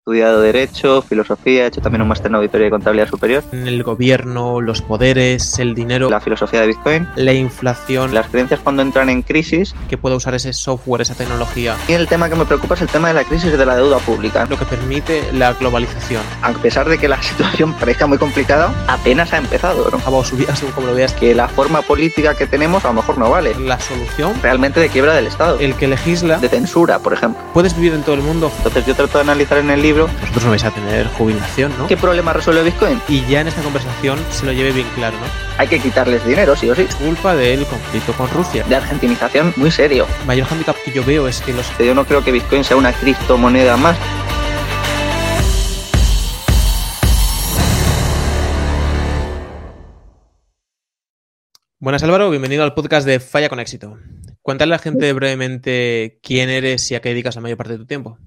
estudiado Derecho, Filosofía, he hecho también un máster en Auditoría y Contabilidad Superior. En el gobierno, los poderes, el dinero, La filosofía de Bitcoin, la inflación, las creencias cuando entran en crisis que pueda usar ese software, esa tecnología, y el tema que me preocupa es el tema de la crisis de la deuda pública. lo que permite la globalización. A pesar de que la situación parezca muy complicada, apenas ha empezado, ¿no? Acabo subida según como lo veas. Que la forma política que tenemos a lo mejor no vale. La solución, Realmente de quiebra del Estado. el que legisla, De censura, por ejemplo. puedes vivir en todo el mundo. Entonces yo trato de analizar en el libro Vosotros no vais a tener jubilación, ¿no? qué problema resuelve Bitcoin. Y ya en esta conversación se lo lleve bien claro, ¿no? Hay que quitarles dinero, sí o sí. Culpa del conflicto con Rusia. De argentinización muy serio. El mayor handicap que yo veo es que los Yo no creo que Bitcoin sea una criptomoneda más. Buenas Álvaro, bienvenido al podcast de Falla con éxito. Cuéntale a la gente brevemente quién eres y a qué dedicas la mayor parte de tu tiempo.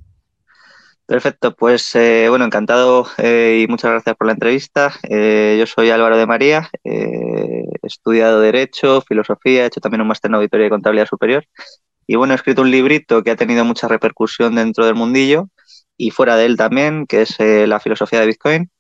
Perfecto, pues eh, bueno, encantado eh, y muchas gracias por la entrevista. Eh, yo soy Álvaro de María, eh, he estudiado Derecho, Filosofía, he hecho también un máster en Auditoría y Contabilidad Superior. Y bueno, he escrito un librito que ha tenido mucha repercusión dentro del mundillo y fuera de él también, que es eh, La filosofía de Bitcoin.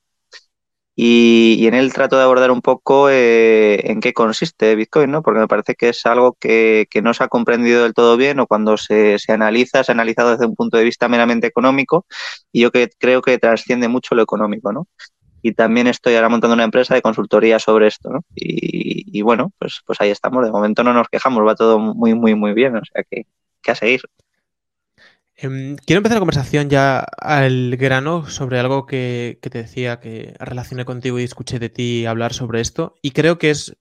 Y, en él trato de abordar un poco eh, en qué consiste Bitcoin, ¿no? Porque me parece que es algo que, que no se ha comprendido del todo bien o cuando se, se analiza, se ha analizado desde un punto de vista meramente económico y yo que, creo que trasciende mucho lo económico, ¿no? Y también estoy ahora montando una empresa de consultoría sobre esto, ¿no? Y, y bueno, pues, pues ahí estamos. De momento no nos quejamos, va todo muy, muy, muy bien. O sea que, que a seguir. Em, quiero empezar la conversación ya al grano sobre algo que, te decía que relacioné contigo y escuché de ti hablar sobre esto. Y creo que es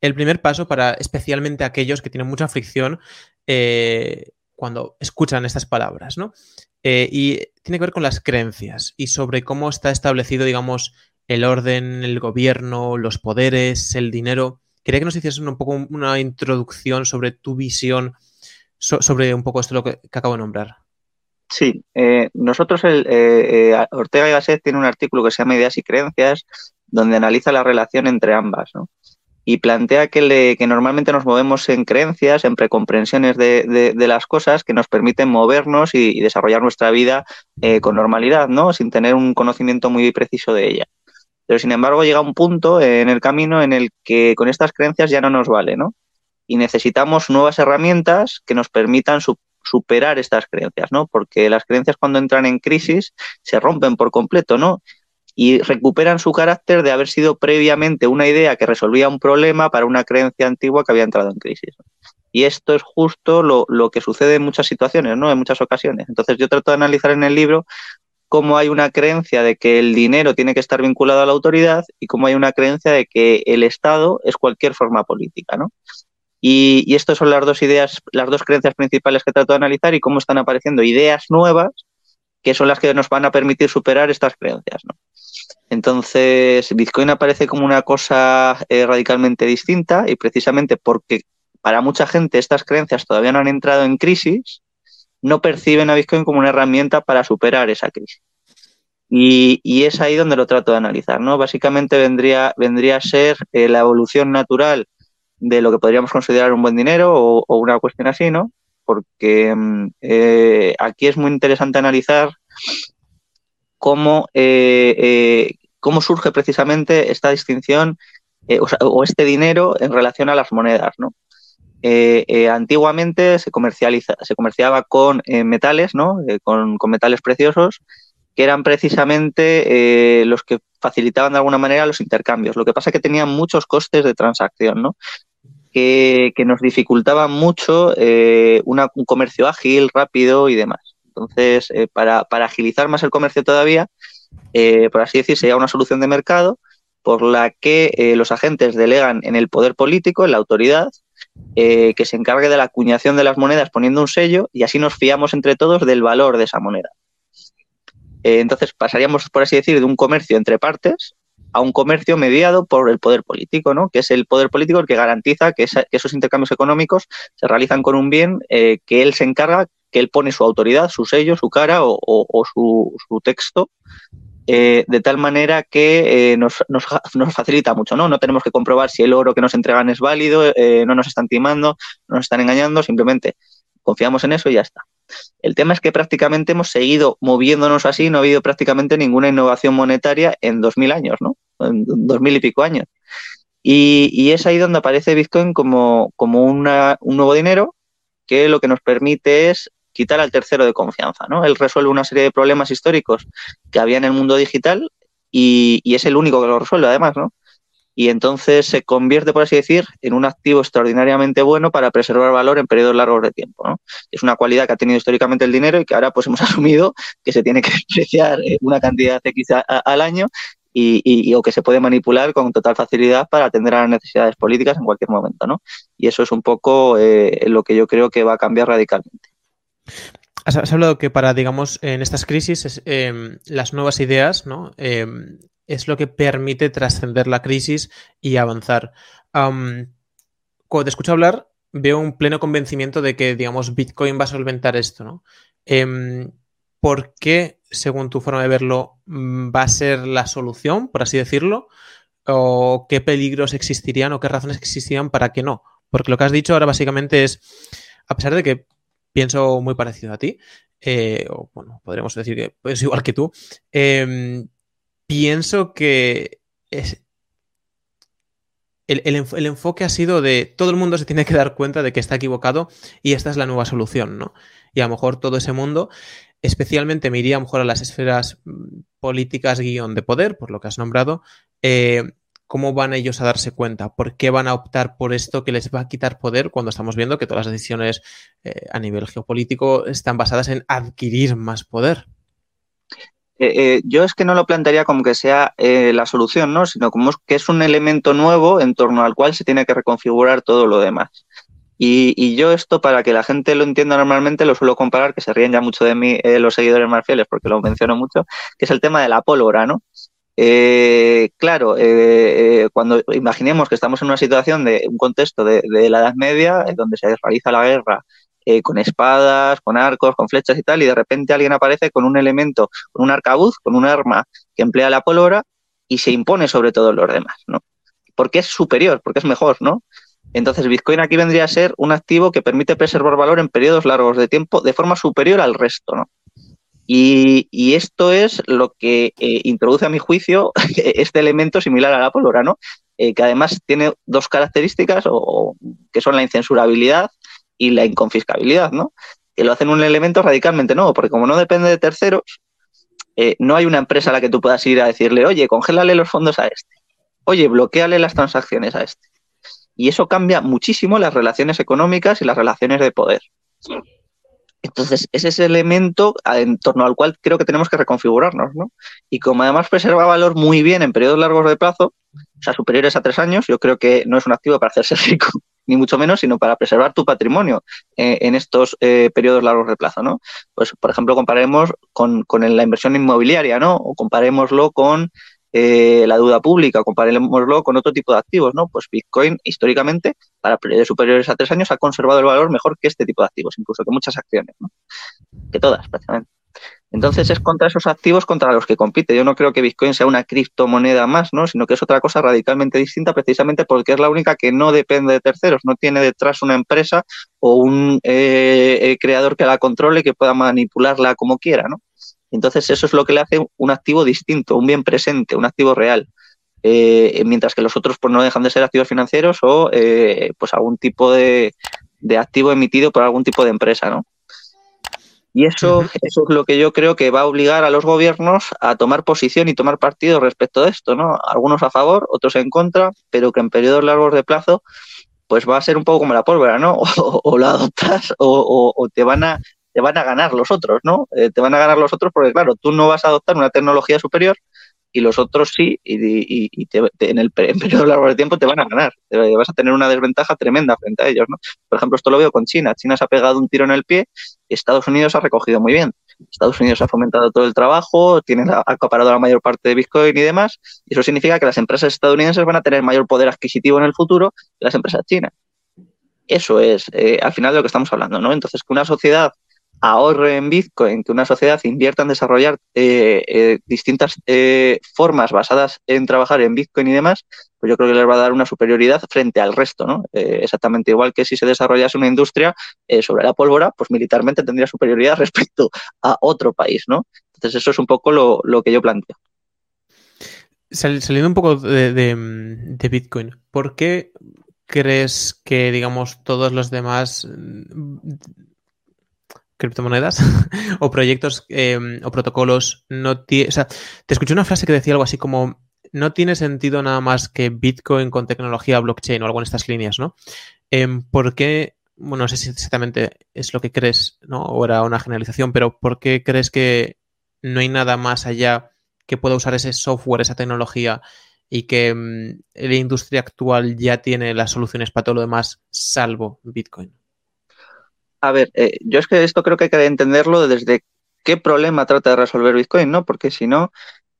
el primer paso para especialmente aquellos que tienen mucha fricción eh, cuando escuchan estas palabras, ¿no? Eh, y tiene que ver con las creencias y sobre cómo está establecido, digamos, el orden, el gobierno, los poderes, el dinero. Quería que nos hicieras un poco una introducción sobre tu visión so- sobre un poco esto lo que acabo de nombrar. Sí, eh, nosotros, el, eh, eh, Ortega y Gasset tiene un artículo que se llama Ideas y Creencias, donde analiza la relación entre ambas, ¿no? Y plantea que, le- que normalmente nos movemos en creencias, en precomprensiones de, de- de las cosas que nos permiten movernos y, desarrollar nuestra vida eh, con normalidad, ¿no? Sin tener un conocimiento muy preciso de ella. Pero sin embargo llega un punto en el camino en el que con estas creencias ya no nos vale, ¿no? Y necesitamos nuevas herramientas que nos permitan su- superar estas creencias, ¿no? Porque las creencias cuando entran en crisis se rompen por completo, ¿no? Y recuperan su carácter de haber sido previamente una idea que resolvía un problema para una creencia antigua que había entrado en crisis. Y esto es justo lo, lo que sucede en muchas situaciones, ¿no? En muchas ocasiones. Entonces yo trato de analizar en el libro cómo hay una creencia de que el dinero tiene que estar vinculado a la autoridad y cómo hay una creencia de que el Estado es cualquier forma política, ¿no? Y, estas son las dos ideas, las dos creencias principales que trato de analizar y cómo están apareciendo ideas nuevas que son las que nos van a permitir superar estas creencias. Entonces, Bitcoin aparece como una cosa eh, radicalmente distinta y precisamente porque para mucha gente estas creencias todavía no han entrado en crisis, no perciben a Bitcoin como una herramienta para superar esa crisis. Y, y es ahí donde lo trato de analizar, ¿no? Básicamente vendría, vendría a ser eh, la evolución natural de lo que podríamos considerar un buen dinero o, una cuestión así, ¿no? Porque mm, eh, aquí es muy interesante analizar cómo, eh, eh, cómo surge precisamente esta distinción o, este dinero en relación a las monedas, ¿no? Antiguamente se, comercializa, se comerciaba con metales, ¿no? Con, con, metales preciosos, que eran precisamente los que facilitaban de alguna manera los intercambios. Lo que pasa es que tenían muchos costes de transacción, ¿no? Que, nos dificultaban mucho eh, un comercio ágil, rápido y demás. Entonces, eh, para, para, agilizar más el comercio todavía, eh, por así decir, sería una solución de mercado por la que los agentes delegan en el poder político, en la autoridad, que se encargue de la acuñación de las monedas poniendo un sello y así nos fiamos entre todos del valor de esa moneda. Entonces pasaríamos, por así decir, de un comercio entre partes a un comercio mediado por el poder político, ¿no? que es el poder político el que garantiza que, esos intercambios económicos se realizan con un bien eh, que él se encarga, que él pone su autoridad, su sello, su cara o, su, texto, eh, de tal manera que eh, nos, nos, facilita mucho, ¿no? No tenemos que comprobar si el oro que nos entregan es válido, no nos están timando, no nos están engañando, simplemente confiamos en eso y ya está. El tema es que prácticamente hemos seguido moviéndonos así, no ha habido prácticamente ninguna innovación monetaria en 2000 años, ¿no? En 2000 y pico años. Y, es ahí donde aparece Bitcoin como, como un nuevo dinero que lo que nos permite es quitar al tercero de confianza. ¿no? Él resuelve una serie de problemas históricos que había en el mundo digital y, es el único que lo resuelve además. ¿no? Y entonces se convierte, por así decir, en un activo extraordinariamente bueno para preservar valor en periodos largos de tiempo. ¿no? Es una cualidad que ha tenido históricamente el dinero y que ahora pues hemos asumido que se tiene que despreciar una cantidad X al año y, o que se puede manipular con total facilidad para atender a las necesidades políticas en cualquier momento, ¿no? Y eso es un poco eh, lo que yo creo que va a cambiar radicalmente. Has, hablado que para, digamos, en estas crisis, em, las nuevas ideas, ¿no? Em, es lo que permite trascender la crisis y avanzar. cuando te escucho hablar, veo un pleno convencimiento de que, digamos, Bitcoin va a solventar esto, ¿no? Em, ¿Por qué según tu forma de verlo, mm, va a ser la solución, por así decirlo? ¿O qué peligros existirían o qué razones existirían para que no? Porque lo que has dicho ahora básicamente es, a pesar de que pienso muy parecido a ti, eh, o bueno, podríamos decir que es igual que tú, em, pienso que es, el, el, enfoque ha sido de todo el mundo se tiene que dar cuenta de que está equivocado y esta es la nueva solución, ¿no? Y a lo mejor todo ese mundo especialmente me iría a lo mejor a las esferas mm, políticas guion de poder, por lo que has nombrado, eh, ¿cómo van ellos a darse cuenta? ¿Por qué van a optar por esto que les va a quitar poder cuando estamos viendo que todas las decisiones eh, a nivel geopolítico están basadas en adquirir más poder? Eh, yo es que no lo plantearía como que sea la solución, ¿no? sino como que es un elemento nuevo en torno al cual se tiene que reconfigurar todo lo demás. Y, yo esto, para que la gente lo entienda normalmente, lo suelo comparar, que se ríen ya mucho de mí eh, los seguidores más fieles, porque lo menciono mucho, que es el tema de la pólvora, ¿no? Eh, claro, eh, cuando imaginemos que estamos en una situación de un contexto de, la Edad Media, donde se realiza la guerra con espadas, con arcos, con flechas y tal, y de repente alguien aparece con un elemento, con un arcabuz, con un arma que emplea la pólvora y se impone sobre todos los demás, ¿no? Porque es superior, porque es mejor, ¿no? Entonces, Bitcoin aquí vendría a ser un activo que permite preservar valor en periodos largos de tiempo de forma superior al resto, ¿no? Y, esto es lo que eh, introduce a mi juicio este elemento similar a la pólvora, ¿no? Eh, que además tiene dos características, o, que son la incensurabilidad y la inconfiscabilidad, ¿no? Que lo hacen un elemento radicalmente nuevo, porque como no depende de terceros, eh, no hay una empresa a la que tú puedas ir a decirle, oye, congélale los fondos a este, oye, bloqueale las transacciones a este y eso cambia muchísimo las relaciones económicas y las relaciones de poder. Entonces, ese es el elemento en torno al cual creo que tenemos que reconfigurarnos, ¿no? Y como además preserva valor muy bien en periodos largos de plazo, o sea, superiores a tres años, yo creo que no es un activo para hacerse rico, ni mucho menos, sino para preservar tu patrimonio eh, en estos eh, periodos largos de plazo, ¿no? Pues, por ejemplo, comparemos con, con la inversión inmobiliaria, ¿no? O comparémoslo con eh, la deuda pública, comparémoslo con otro tipo de activos, ¿no? Pues Bitcoin históricamente, para periodos superiores a tres años, ha conservado el valor mejor que este tipo de activos, incluso que muchas acciones, ¿no? Que todas, prácticamente. Entonces es contra esos activos contra los que compite. Yo no creo que Bitcoin sea una criptomoneda más, ¿no? Sino que es otra cosa radicalmente distinta precisamente porque es la única que no depende de terceros, no tiene detrás una empresa o un eh, eh, creador que la controle que pueda manipularla como quiera, ¿no? Entonces eso es lo que le hace un activo distinto, un bien presente, un activo real. Eh, mientras que los otros pues no dejan de ser activos financieros o pues algún tipo de, activo emitido por algún tipo de empresa, ¿no? Y eso, eso es lo que yo creo que va a obligar a los gobiernos a tomar posición y tomar partido respecto de esto, ¿no? Algunos a favor, otros en contra, pero que en periodos largos de plazo, pues va a ser un poco como la pólvora, ¿no? O, la adoptas o, te van a te van a ganar los otros, ¿no? Eh, te van a ganar los otros porque, claro, tú no vas a adoptar una tecnología superior y los otros sí, y, en el periodo largo de tiempo te van a ganar. Vas a tener una desventaja tremenda frente a ellos, ¿no? Por ejemplo, esto lo veo con China. China se ha pegado un tiro en el pie y Estados Unidos ha recogido muy bien. Estados Unidos ha fomentado todo el trabajo, tiene acaparado la mayor parte de Bitcoin y demás, y eso significa que las empresas estadounidenses van a tener mayor poder adquisitivo en el futuro que las empresas chinas. Eso es, eh, al final, de lo que estamos hablando, ¿no? Entonces, que una sociedad ahorre en Bitcoin, que una sociedad invierta en desarrollar eh, eh, distintas eh, formas basadas en trabajar en Bitcoin y demás, pues yo creo que les va a dar una superioridad frente al resto, ¿no? exactamente igual que si se desarrollase una industria sobre la pólvora, pues militarmente tendría superioridad respecto a otro país, ¿no? Entonces eso es un poco lo, que yo planteo. Saliendo un poco de Bitcoin, ¿por qué crees que, digamos, todos los demás criptomonedas o proyectos em, o protocolos no. O sea, te escuché una frase que decía algo así como no tiene sentido nada más que Bitcoin con tecnología blockchain o algo en estas líneas, ¿no? Em, ¿Por qué? Bueno, no sé si exactamente es lo que crees, ¿no? O era una generalización, pero ¿por qué crees que no hay nada más allá que pueda usar ese software, esa tecnología y que em, la industria actual ya tiene las soluciones para todo lo demás, salvo Bitcoin? A ver, eh, yo es que esto creo que hay que entenderlo desde qué problema trata de resolver Bitcoin, ¿no? Porque si no,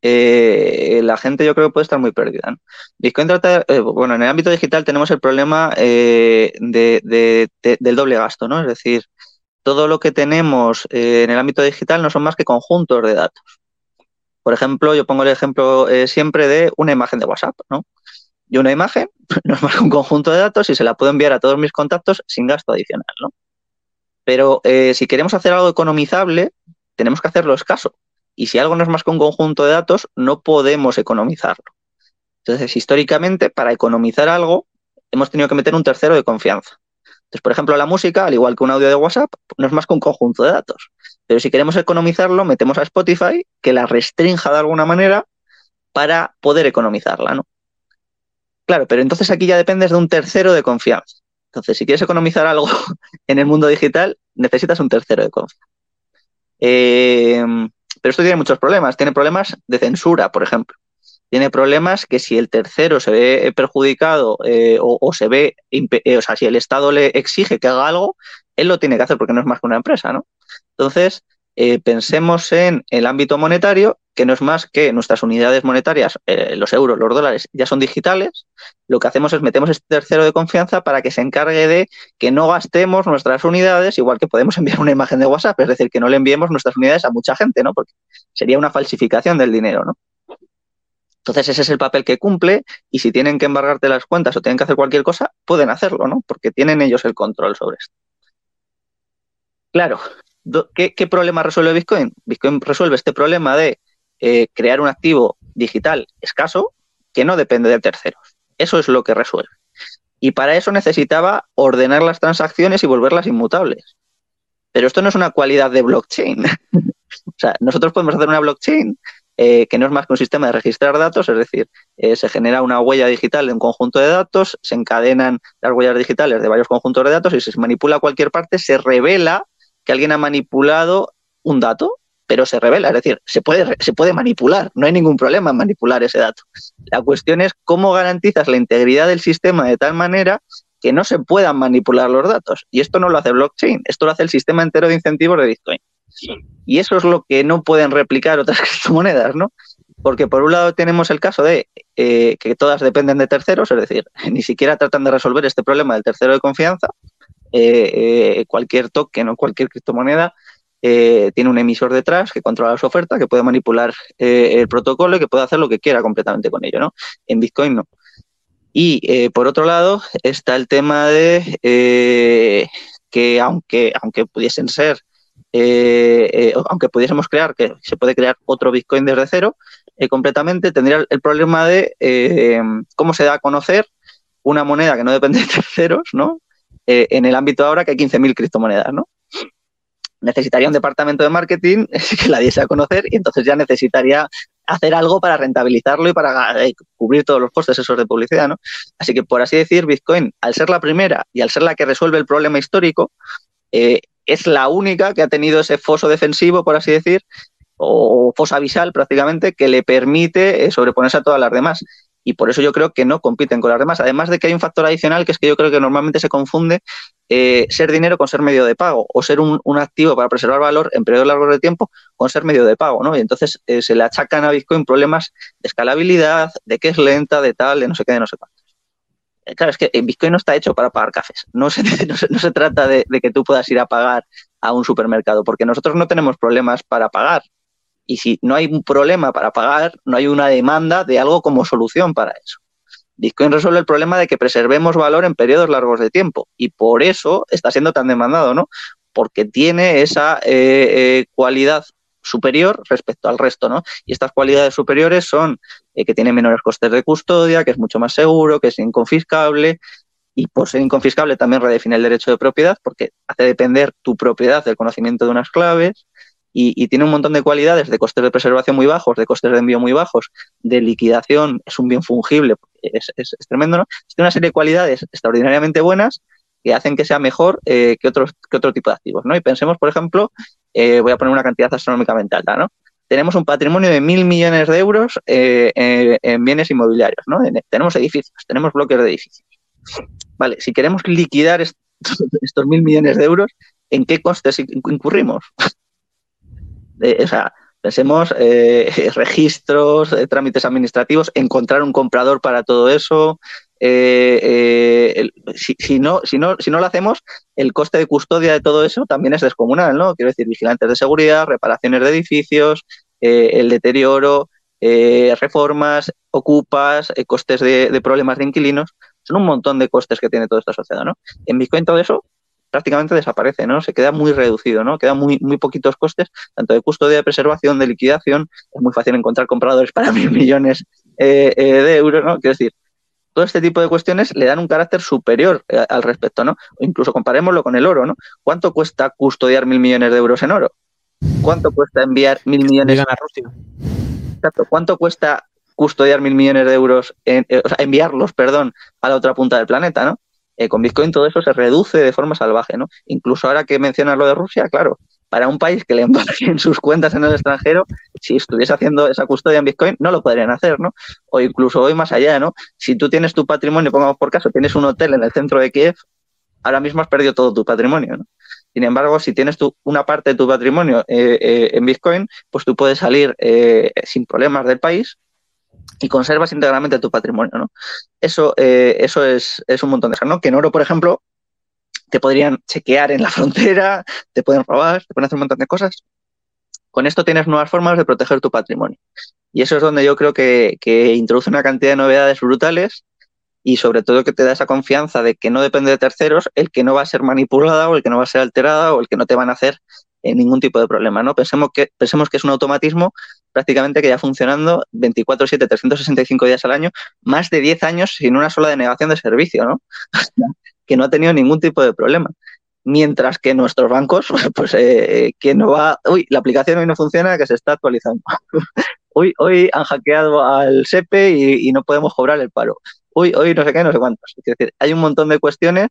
eh, la gente yo creo que puede estar muy perdida. Bitcoin trata, eh, bueno, en el ámbito digital tenemos el problema de, del doble gasto, ¿no? Es decir, todo lo que tenemos en el ámbito digital no son más que conjuntos de datos. Por ejemplo, yo pongo el ejemplo siempre de una imagen de WhatsApp, ¿no? Y una imagen no es más que un conjunto de datos y se la puedo enviar a todos mis contactos sin gasto adicional, ¿no? Pero eh, si queremos hacer algo economizable, tenemos que hacerlo escaso. Y si algo no es más que un conjunto de datos, no podemos economizarlo. Entonces, históricamente, para economizar algo, hemos tenido que meter un tercero de confianza. Entonces, por ejemplo, la música, al igual que un audio de WhatsApp, no es más que un conjunto de datos. Pero si queremos economizarlo, metemos a Spotify que la restrinja de alguna manera para poder economizarla, ¿no? Claro, pero entonces aquí ya dependes de un tercero de confianza. Entonces, si quieres economizar algo en el mundo digital, necesitas un tercero de confianza. Eh, pero esto tiene muchos problemas. Tiene problemas de censura, por ejemplo. Tiene problemas que si el tercero se ve perjudicado eh, o, se ve, eh, o sea, si el Estado le exige que haga algo, él lo tiene que hacer porque no es más que una empresa, ¿no? Entonces, pensemos en el ámbito monetario que no es más que nuestras unidades monetarias, eh, los euros, los dólares, ya son digitales, lo que hacemos es metemos este tercero de confianza para que se encargue de que no gastemos nuestras unidades, igual que podemos enviar una imagen de WhatsApp, es decir, que no le enviemos nuestras unidades a mucha gente, ¿no? Porque sería una falsificación del dinero, ¿no? Entonces ese es el papel que cumple y si tienen que embargarte las cuentas o tienen que hacer cualquier cosa, pueden hacerlo, ¿no? Porque tienen ellos el control sobre esto. Claro, ¿qué, problema resuelve Bitcoin? Bitcoin resuelve este problema de eh, crear un activo digital escaso que no depende de terceros. Eso es lo que resuelve. Y para eso necesitaba ordenar las transacciones y volverlas inmutables. Pero esto no es una cualidad de blockchain. o sea, nosotros podemos hacer una blockchain eh, que no es más que un sistema de registrar datos, es decir, eh, se genera una huella digital de un conjunto de datos, se encadenan las huellas digitales de varios conjuntos de datos y si se manipula cualquier parte, se revela que alguien ha manipulado un dato pero se revela, es decir, se puede, se puede manipular, no hay ningún problema en manipular ese dato. La cuestión es cómo garantizas la integridad del sistema de tal manera que no se puedan manipular los datos. Y esto no lo hace blockchain, esto lo hace el sistema entero de incentivos de Bitcoin. Y eso es lo que no pueden replicar otras criptomonedas, ¿no? Porque por un lado tenemos el caso de eh, que todas dependen de terceros, es decir, ni siquiera tratan de resolver este problema del tercero de confianza. Eh, eh, cualquier token o cualquier criptomoneda eh, tiene un emisor detrás que controla su oferta, que puede manipular el protocolo y que puede hacer lo que quiera completamente con ello, ¿no? En Bitcoin no. Y por otro lado está el tema de que aunque, aunque pudiesen ser, aunque pudiésemos crear, que se puede crear otro Bitcoin desde cero, completamente tendría el problema de cómo se da a conocer una moneda que no depende de terceros, ¿no? En el ámbito ahora que hay 15.000 criptomonedas, ¿no? necesitaría un departamento de marketing que la diese a conocer y entonces ya necesitaría hacer algo para rentabilizarlo y para eh, cubrir todos los costes esos de publicidad, ¿no? Así que, por así decir, Bitcoin, al ser la primera y al ser la que resuelve el problema histórico, eh, es la única que ha tenido ese foso defensivo, por así decir, o fosa visal prácticamente, que le permite eh, sobreponerse a todas las demás y por eso yo creo que no compiten con las demás. Además de que hay un factor adicional que es que yo creo que normalmente se confunde eh, ser dinero con ser medio de pago o ser un, activo para preservar valor en periodos largos de tiempo con ser medio de pago, ¿no? Y entonces eh, se le achacan a Bitcoin problemas de escalabilidad, de que es lenta, de tal, de no sé qué, de no sé cuántos. Eh, claro, es que Bitcoin no está hecho para pagar cafés. No se, no se, trata de, que tú puedas ir a pagar a un supermercado, porque nosotros no tenemos problemas para pagar. Y si no hay un problema para pagar, no hay una demanda de algo como solución para eso. Bitcoin resuelve el problema de que preservemos valor en periodos largos de tiempo y por eso está siendo tan demandado, ¿no? Porque tiene esa eh, eh, cualidad superior respecto al resto, ¿no? Y estas cualidades superiores son eh, que tiene menores costes de custodia, que es mucho más seguro, que es inconfiscable y por ser inconfiscable también redefine el derecho de propiedad porque hace depender tu propiedad del conocimiento de unas claves y, tiene un montón de cualidades de costes de preservación muy bajos, de costes de envío muy bajos, de liquidación, es un bien fungible, es, es, tremendo, ¿no? Tiene una serie de cualidades extraordinariamente buenas que hacen que sea mejor eh, que, otros, que otro tipo de activos, ¿no? Y pensemos, por ejemplo, eh, voy a poner una cantidad astronómicamente alta, ¿no? Tenemos un patrimonio de mil millones de euros eh, en bienes inmobiliarios, ¿no? tenemos edificios, tenemos bloques de edificios. Vale, si queremos liquidar estos mil millones de euros, ¿en qué costes incurrimos? O sea, pensemos eh, registros, eh, trámites administrativos, encontrar un comprador para todo eso. Eh, si, no, si, no, si no lo hacemos, el coste de custodia de todo eso también es descomunal, ¿no? Quiero decir, vigilantes de seguridad, reparaciones de edificios, el deterioro, reformas, ocupas, costes de, problemas de inquilinos. Son un montón de costes que tiene toda esta sociedad, ¿no? En Bitcoin todo eso prácticamente desaparece, ¿no? Se queda muy reducido, ¿no? Quedan muy, muy poquitos costes, tanto de custodia, de preservación, de liquidación. Es muy fácil encontrar compradores para mil millones eh, eh, de euros, ¿no? Quiero decir, todo este tipo de cuestiones le dan un carácter superior eh, al respecto, ¿no? O incluso comparémoslo con el oro, ¿no? ¿Cuánto cuesta custodiar mil millones de euros en oro? ¿Cuánto cuesta enviar mil millones? a Rusia. Exacto. ¿Cuánto cuesta custodiar mil millones de euros, o sea, enviarlos, perdón, a la otra punta del planeta, ¿no? Eh, con Bitcoin todo eso se reduce de forma salvaje, ¿no? Incluso ahora que mencionas lo de Rusia, claro, para un país que le en sus cuentas en el extranjero, si estuviese haciendo esa custodia en Bitcoin, no lo podrían hacer, ¿no? O incluso hoy más allá, ¿no? Si tú tienes tu patrimonio, pongamos por caso, tienes un hotel en el centro de Kiev, ahora mismo has perdido todo tu patrimonio, ¿no? Sin embargo, si tienes tu, una parte de tu patrimonio eh, eh, en Bitcoin, pues tú puedes salir sin problemas del país y conservas íntegramente tu patrimonio, ¿no? Eso, eh, eso es, un montón de cosas. Que en oro, por ejemplo, te podrían chequear en la frontera, te pueden robar, te pueden hacer un montón de cosas. Con esto tienes nuevas formas de proteger tu patrimonio. Y eso es donde yo creo que, que introduce una cantidad de novedades brutales y sobre todo que te da esa confianza de que no depende de terceros el que no va a ser manipulada o el que no va a ser alterada o el que no te van a hacer eh, ningún tipo de problema. ¿no? Pensemos, que, pensemos que es un automatismo prácticamente que ya funcionando 24/7, 365 días al año, más de 10 años sin una sola denegación de servicio, ¿no? que no ha tenido ningún tipo de problema. Mientras que nuestros bancos, pues, eh, que no va, uy, la aplicación hoy no funciona, que se está actualizando. uy, hoy han hackeado al SEPE y, y, no podemos cobrar el paro. Uy, hoy no sé qué, no sé cuántos. Es decir, hay un montón de cuestiones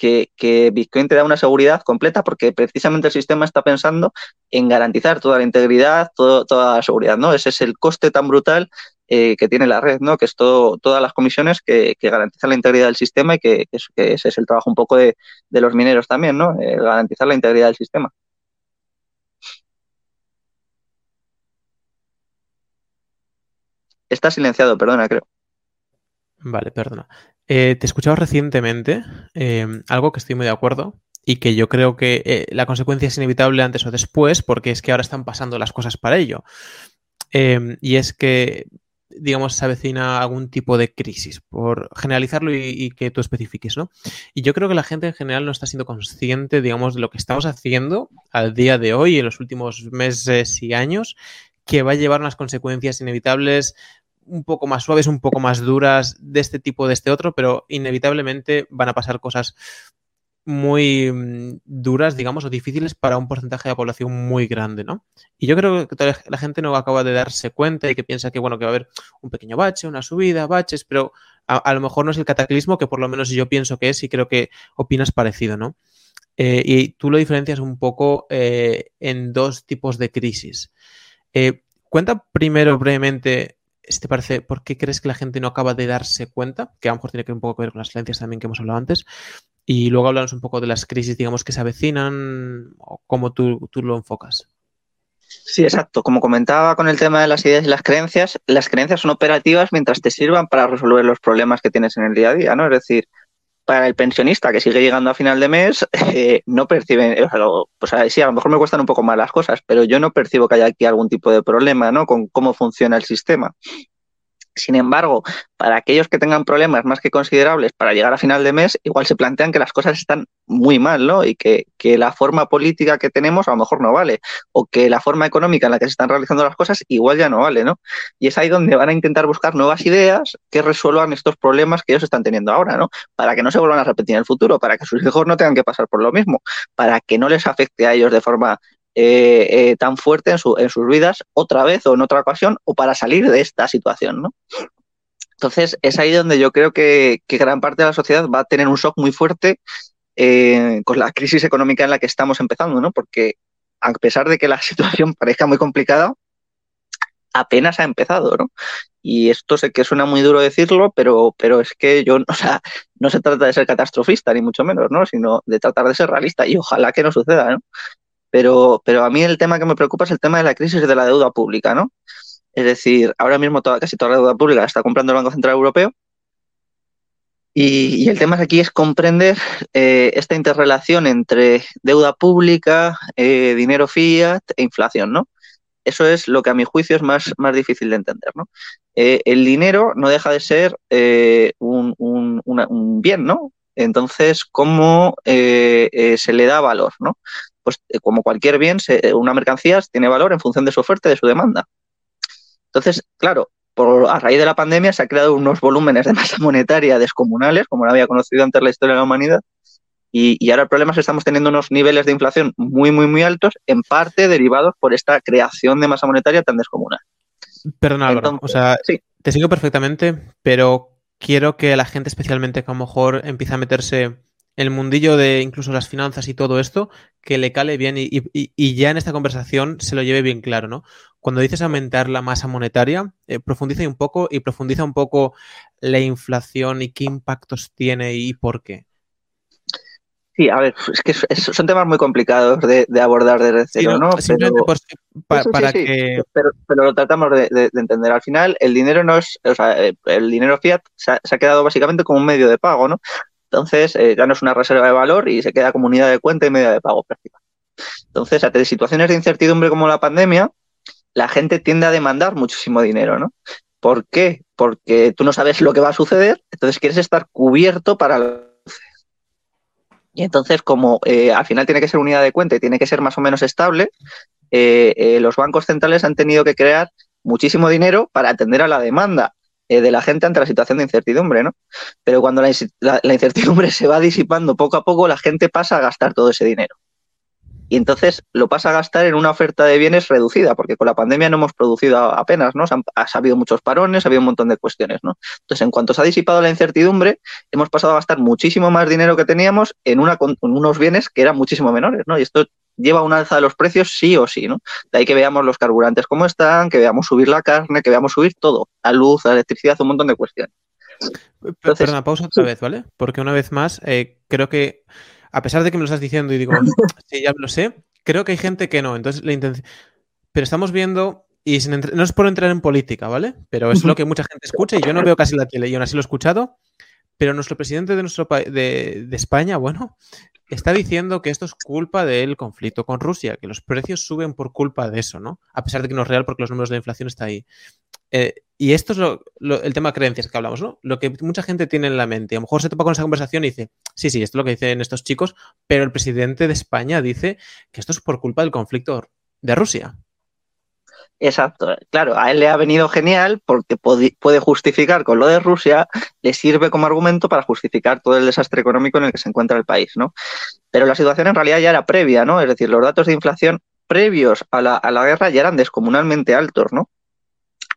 que, Bitcoin te da una seguridad completa porque precisamente el sistema está pensando en garantizar toda la integridad, toda la seguridad, ¿no? Ese es el coste tan brutal eh, que tiene la red, ¿no? Que es todas las comisiones que, garantizan la integridad del sistema y que, ese es el trabajo un poco de, los mineros también, ¿no? Eh, garantizar la integridad del sistema. Está silenciado, perdona, creo. Vale, perdona. Eh, te he escuchado recientemente em, algo que estoy muy de acuerdo y que yo creo que eh, la consecuencia es inevitable antes o después porque es que ahora están pasando las cosas para ello. Em, y es que, digamos, se avecina algún tipo de crisis, por generalizarlo y, que tú especifiques, ¿no? Y yo creo que la gente en general no está siendo consciente, digamos, de lo que estamos haciendo al día de hoy, en los últimos meses y años, que va a llevar unas consecuencias inevitables un poco más suaves, un poco más duras de este tipo, de este otro, pero inevitablemente van a pasar cosas muy mm, duras, digamos, o difíciles para un porcentaje de la población muy grande, ¿no? Y yo creo que la gente no acaba de darse cuenta y que piensa que, bueno, que va a haber un pequeño bache, una subida, baches, pero a, lo mejor no es el cataclismo que por lo menos yo pienso que es y creo que opinas parecido, ¿no? Eh, y tú lo diferencias un poco eh, en dos tipos de crisis. Eh, cuenta primero brevemente te parece, ¿por qué crees que la gente no acaba de darse cuenta? Que a lo mejor tiene que un poco que ver con las creencias también que hemos hablado antes. Y luego hablamos un poco de las crisis, digamos, que se avecinan o cómo tú, tú lo enfocas. Sí, exacto. Como comentaba con el tema de las ideas y las creencias, las creencias son operativas mientras te sirvan para resolver los problemas que tienes en el día a día, ¿no? Es decir, para el pensionista que sigue llegando a final de mes, eh, no perciben, pues sí, a lo mejor me cuestan un poco más las cosas, pero yo no percibo que haya aquí algún tipo de problema, ¿no? Con cómo funciona el sistema. Sin embargo, para aquellos que tengan problemas más que considerables para llegar a final de mes, igual se plantean que las cosas están muy mal, ¿no? Y que, la forma política que tenemos a lo mejor no vale, o que la forma económica en la que se están realizando las cosas igual ya no vale, ¿no? Y es ahí donde van a intentar buscar nuevas ideas que resuelvan estos problemas que ellos están teniendo ahora, ¿no? Para que no se vuelvan a repetir en el futuro, para que sus hijos no tengan que pasar por lo mismo, para que no les afecte a ellos de forma eh, eh, tan fuerte en, sus vidas otra vez o en otra ocasión o para salir de esta situación, ¿no? Entonces, es ahí donde yo creo que, gran parte de la sociedad va a tener un shock muy fuerte eh, con la crisis económica en la que estamos empezando, ¿no? Porque a pesar de que la situación parezca muy complicada, apenas ha empezado, ¿no? Y esto sé que suena muy duro decirlo, pero, pero es que yo, no se trata de ser catastrofista, ni mucho menos, ¿no? Sino de tratar de ser realista y ojalá que no suceda, ¿no? Pero, pero a mí el tema que me preocupa es el tema de la crisis de la deuda pública, ¿no? Es decir, ahora mismo casi toda la deuda pública la está comprando el Banco Central Europeo. Y, el tema aquí es comprender eh, esta interrelación entre deuda pública, eh, dinero fiat e inflación, ¿no? Eso es lo que a mi juicio es más, más difícil de entender, ¿no? Eh, el dinero no deja de ser un, un, bien, ¿no? Entonces, ¿cómo se le da valor, ¿no? Pues como cualquier bien, una mercancía tiene valor en función de su oferta y de su demanda. Entonces, claro, por, a raíz de la pandemia se han creado unos volúmenes de masa monetaria descomunales, como no había conocido antes la historia de la humanidad, y, ahora el problema es que estamos teniendo unos niveles de inflación muy, muy, muy altos, en parte derivados por esta creación de masa monetaria tan descomunal. Perdona, Álvaro, o sea, te sigo perfectamente, pero quiero que la gente, especialmente que a lo mejor empieza a meterse el mundillo de incluso las finanzas y todo esto, que le cale bien y, ya en esta conversación se lo lleve bien claro, ¿no? Cuando dices aumentar la masa monetaria, eh, profundiza un poco y profundiza un poco la inflación y qué impactos tiene y por qué. Sí, a ver, es que son temas muy complicados de, abordar desde cero, ¿no? para que... Pero, lo tratamos de, entender. Al final, el dinero no es, o sea, eh, el dinero fiat se ha, quedado básicamente como un medio de pago, ¿no? Entonces, eh, ya no es una reserva de valor y se queda como unidad de cuenta y medio de pago prácticamente. Entonces, ante situaciones de incertidumbre como la pandemia, la gente tiende a demandar muchísimo dinero, ¿no? ¿Por qué? Porque tú no sabes lo que va a suceder, entonces quieres estar cubierto para lo y entonces, como eh, al final tiene que ser unidad de cuenta y tiene que ser más o menos estable, eh, los bancos centrales han tenido que crear muchísimo dinero para atender a la demanda. Eh, de la gente ante la situación de incertidumbre, ¿no? Pero cuando la, incertidumbre se va disipando poco a poco, la gente pasa a gastar todo ese dinero. Y entonces lo pasa a gastar en una oferta de bienes reducida, porque con la pandemia no hemos producido apenas, ¿no? ha, habido muchos parones, ha habido un montón de cuestiones, ¿no? Entonces, en cuanto se ha disipado la incertidumbre, hemos pasado a gastar muchísimo más dinero que teníamos en, una, en unos bienes que eran muchísimo menores, ¿no? Y esto lleva una alza de los precios sí o sí, ¿no? De ahí que veamos los carburantes como están, que veamos subir la carne, que veamos subir todo, la luz, la electricidad, un montón de cuestiones. Perdona, pausa otra vez, ¿vale? Porque una vez más, eh, creo que, a pesar de que me lo estás diciendo y digo, sí, ya lo sé, creo que hay gente que no. Entonces, la intención. Pero estamos viendo, y no es por entrar en política, ¿vale? Pero es lo que mucha gente escucha y yo no veo casi la tele y aún así lo he escuchado. Pero nuestro presidente de, nuestro de, de España, bueno, está diciendo que esto es culpa del conflicto con Rusia, que los precios suben por culpa de eso, ¿no? A pesar de que no es real porque los números de inflación están ahí. Eh, y esto es el tema de creencias que hablamos, ¿no? Lo que mucha gente tiene en la mente. A lo mejor se topa con esa conversación y dice, sí, sí, esto es lo que dicen estos chicos, pero el presidente de España dice que esto es por culpa del conflicto de Rusia. Exacto, claro, a él le ha venido genial porque puede justificar con lo de Rusia, le sirve como argumento para justificar todo el desastre económico en el que se encuentra el país, ¿no? Pero la situación en realidad ya era previa, ¿no? Es decir, los datos de inflación previos a la, a la guerra ya eran descomunalmente altos, ¿no?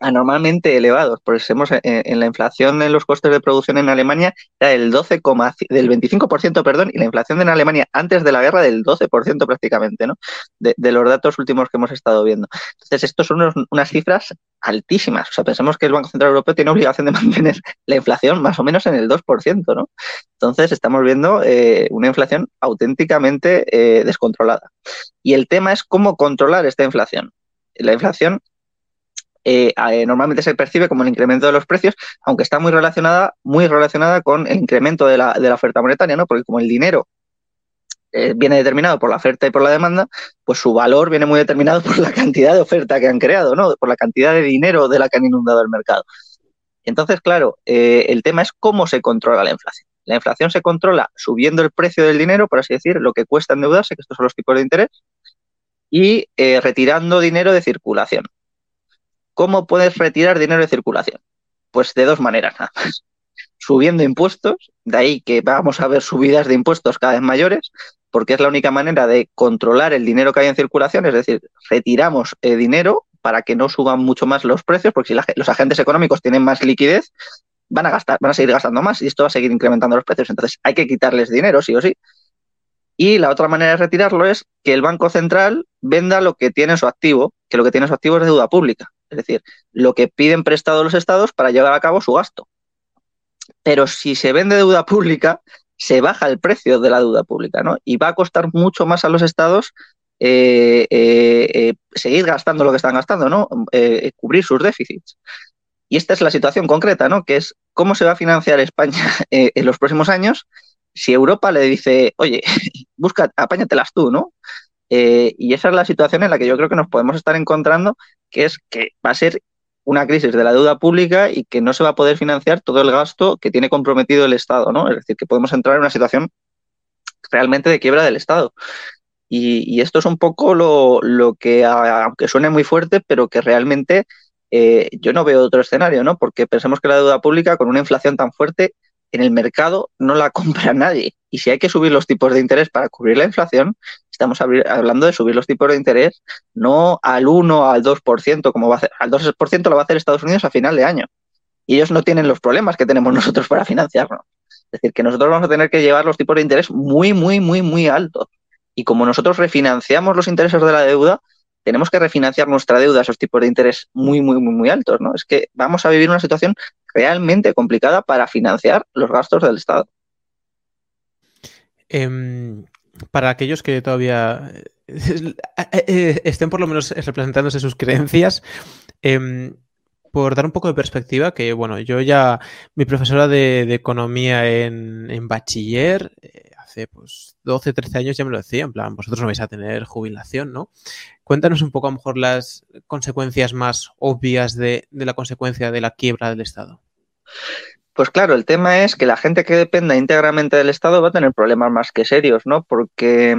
Anormalmente elevados. Eso en, en, la inflación en los costes de producción en Alemania era del 12, del 25%, perdón, y la inflación en Alemania antes de la guerra del 12% prácticamente, ¿no? De, los datos últimos que hemos estado viendo. Entonces, estos son unas cifras altísimas. O sea, pensamos que el Banco Central Europeo tiene obligación de mantener la inflación más o menos en el 2%, ¿no? Entonces, estamos viendo eh, una inflación auténticamente eh, descontrolada. Y el tema es cómo controlar esta inflación. La inflación eh, eh, normalmente se percibe como el incremento de los precios, aunque está muy relacionada, muy relacionada con el incremento de la, oferta monetaria, ¿no? Porque como el dinero eh, viene determinado por la oferta y por la demanda, pues su valor viene muy determinado por la cantidad de oferta que han creado, ¿no? Por la cantidad de dinero de la que han inundado el mercado. Entonces, claro, el tema es cómo se controla la inflación. La inflación se controla subiendo el precio del dinero, por así decir, lo que cuesta endeudarse, que estos son los tipos de interés, y retirando dinero de circulación. ¿Cómo puedes retirar dinero de circulación? Pues de dos maneras nada más. Subiendo impuestos, de ahí que vamos a ver subidas de impuestos cada vez mayores, porque es la única manera de controlar el dinero que hay en circulación, es decir, retiramos eh, dinero para que no suban mucho más los precios, porque si los agentes económicos tienen más liquidez, van a gastar, van a seguir gastando más y esto va a seguir incrementando los precios. Entonces hay que quitarles dinero, sí o sí. Y la otra manera de retirarlo es que el Banco Central venda lo que tiene en su activo, que lo que tiene en su activo es deuda pública es decir, lo que piden prestado los estados para llevar a cabo su gasto. Pero si se vende deuda pública, se baja el precio de la deuda pública, ¿no? Y va a costar mucho más a los estados eh, eh, eh, seguir gastando lo que están gastando, ¿no? cubrir sus déficits. Y esta es la situación concreta, ¿no? Que es cómo se va a financiar España en los próximos años si Europa le dice, oye, busca, apáñatelas tú, ¿no? Y esa es la situación en la que yo creo que nos podemos estar encontrando que es que va a ser una crisis de la deuda pública y que no se va a poder financiar todo el gasto que tiene comprometido el Estado, ¿no? Es decir, que podemos entrar en una situación realmente de quiebra del Estado. Y, esto es un poco lo, que, aunque suene muy fuerte, pero que realmente eh, yo no veo otro escenario, ¿no? Porque pensemos que la deuda pública, con una inflación tan fuerte, en el mercado no la compra nadie. Y si hay que subir los tipos de interés para cubrir la inflación, estamos hablando de subir los tipos de interés no al 1 al 2%, como va a hacer, al 2% lo va a hacer Estados Unidos a final de año. Y ellos no tienen los problemas que tenemos nosotros para financiarnos. Es decir, que nosotros vamos a tener que llevar los tipos de interés muy, muy, muy, muy altos. Y como nosotros refinanciamos los intereses de la deuda, tenemos que refinanciar nuestra deuda a esos tipos de interés muy, muy, muy, muy altos, ¿no? Es que vamos a vivir una situación realmente complicada para financiar los gastos del Estado. Em, para aquellos que todavía eh, eh, estén por lo menos representándose sus creencias, em, por dar un poco de perspectiva, que bueno, yo ya, mi profesora de, economía en, bachiller, eh, hace pues 12, 13 años ya me lo decía, en plan, vosotros no vais a tener jubilación, ¿no? Cuéntanos un poco a lo mejor las consecuencias más obvias de la consecuencia de la quiebra del Estado. Pues claro, el tema es que la gente que dependa íntegramente del Estado va a tener problemas más que serios, ¿no? Porque